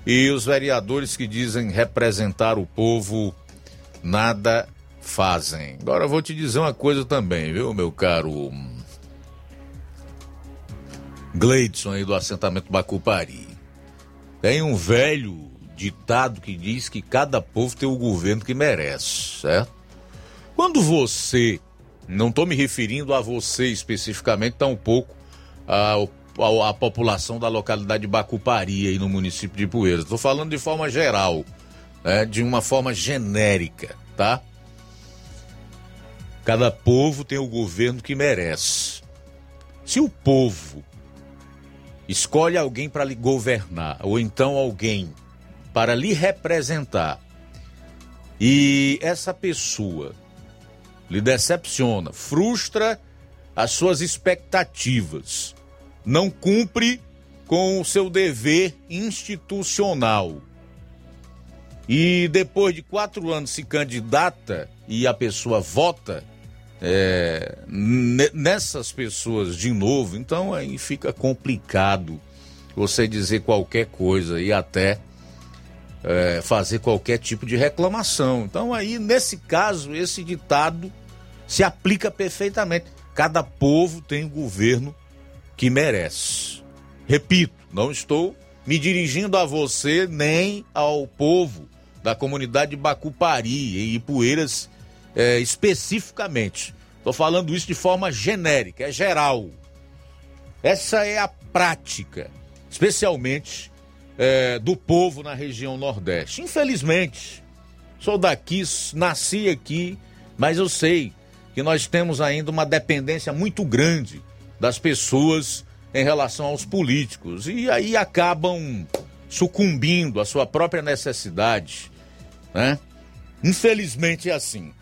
E os vereadores que dizem representar o povo nada fazem. Agora eu vou te dizer uma coisa também, viu, meu caro Gleidson aí do assentamento Bacupari. Tem um velho ditado que diz que cada povo tem o governo que merece, certo? Quando você, não estou me referindo a você especificamente, tampouco a, a, a população da localidade de Bacupari, aí no município de Poeiras. Estou falando de forma geral, né, de uma forma genérica, tá? Cada povo tem o governo que merece. Se o povo escolhe alguém para lhe governar, ou então alguém para lhe representar, e essa pessoa lhe decepciona, frustra as suas expectativas, não cumpre com o seu dever institucional. E depois de quatro anos se candidata e a pessoa vota é, nessas pessoas de novo, então aí fica complicado você dizer qualquer coisa e até é, fazer qualquer tipo de reclamação. Então aí, nesse caso, esse ditado se aplica perfeitamente. Cada povo tem o governo que merece. Repito, não estou me dirigindo a você nem ao povo da comunidade de Bacupari, em Ipueiras, é, especificamente. Estou falando isso de forma genérica, é geral. Essa é a prática, especialmente é, do povo na região Nordeste. Infelizmente, sou daqui, nasci aqui, mas eu sei que nós temos ainda uma dependência muito grande das pessoas em relação aos políticos e aí acabam sucumbindo à sua própria necessidade, né? Infelizmente é assim.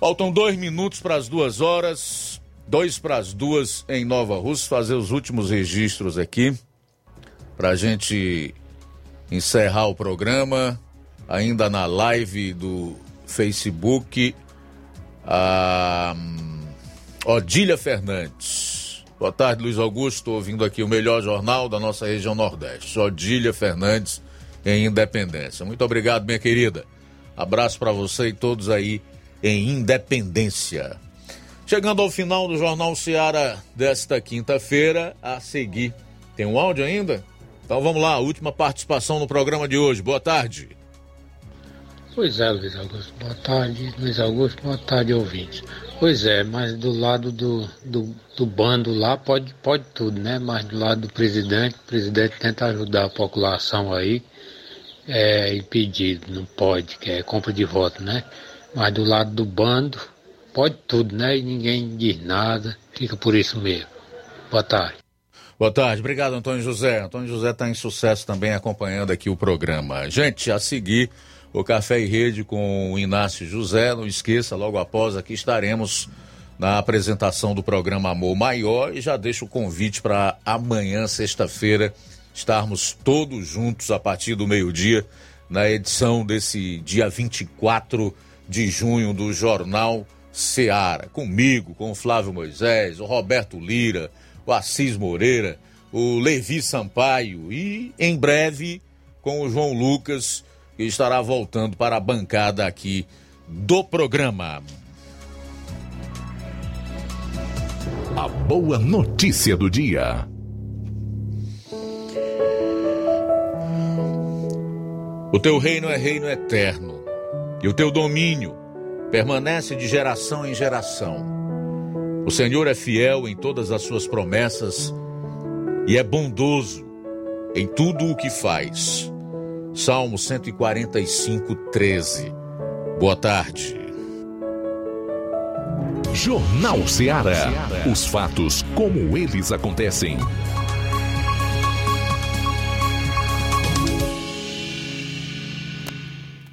Faltam dois minutos para as duas horas, dois para as duas em Nova Rússia, fazer os últimos registros aqui para a gente encerrar o programa ainda na live do Facebook a Odília Fernandes. Boa tarde, Luiz Augusto. Estou ouvindo aqui o melhor jornal da nossa região Nordeste. Odília Fernandes, em Independência. Muito obrigado, minha querida. Abraço para você e todos aí em Independência. Chegando ao final do Jornal Seara desta quinta-feira, a seguir. Tem um áudio ainda? Então vamos lá, última participação no programa de hoje. Boa tarde. Pois é, Luiz Augusto. Boa tarde, Luiz Augusto. Boa tarde, ouvintes. Pois é, mas do lado do, do, do, bando lá pode, pode tudo, né? Mas do lado do presidente, o presidente tenta ajudar a população aí, é impedido, não pode, que é compra de voto, né? Mas do lado do bando, pode tudo, né? E ninguém diz nada, fica por isso mesmo. Boa tarde. Boa tarde, obrigado Antônio José. Antônio José está em sucesso também acompanhando aqui o programa. Gente, a seguir o Café e Rede com o Inácio José. Não esqueça, logo após aqui estaremos na apresentação do programa Amor Maior e já deixo o convite para amanhã, sexta-feira, estarmos todos juntos a partir do meio-dia na edição desse dia 24 de junho do Jornal Seara. Comigo, com o Flávio Moisés, o Roberto Lira, o Assis Moreira, o Levi Sampaio e em breve com o João Lucas que estará voltando para a bancada aqui do programa. A boa notícia do dia. O teu reino é reino eterno, e o teu domínio permanece de geração em geração. O Senhor é fiel em todas as suas promessas e é bondoso em tudo o que faz. Salmo 145, 13. Boa tarde. Jornal Ceará. Os fatos como eles acontecem.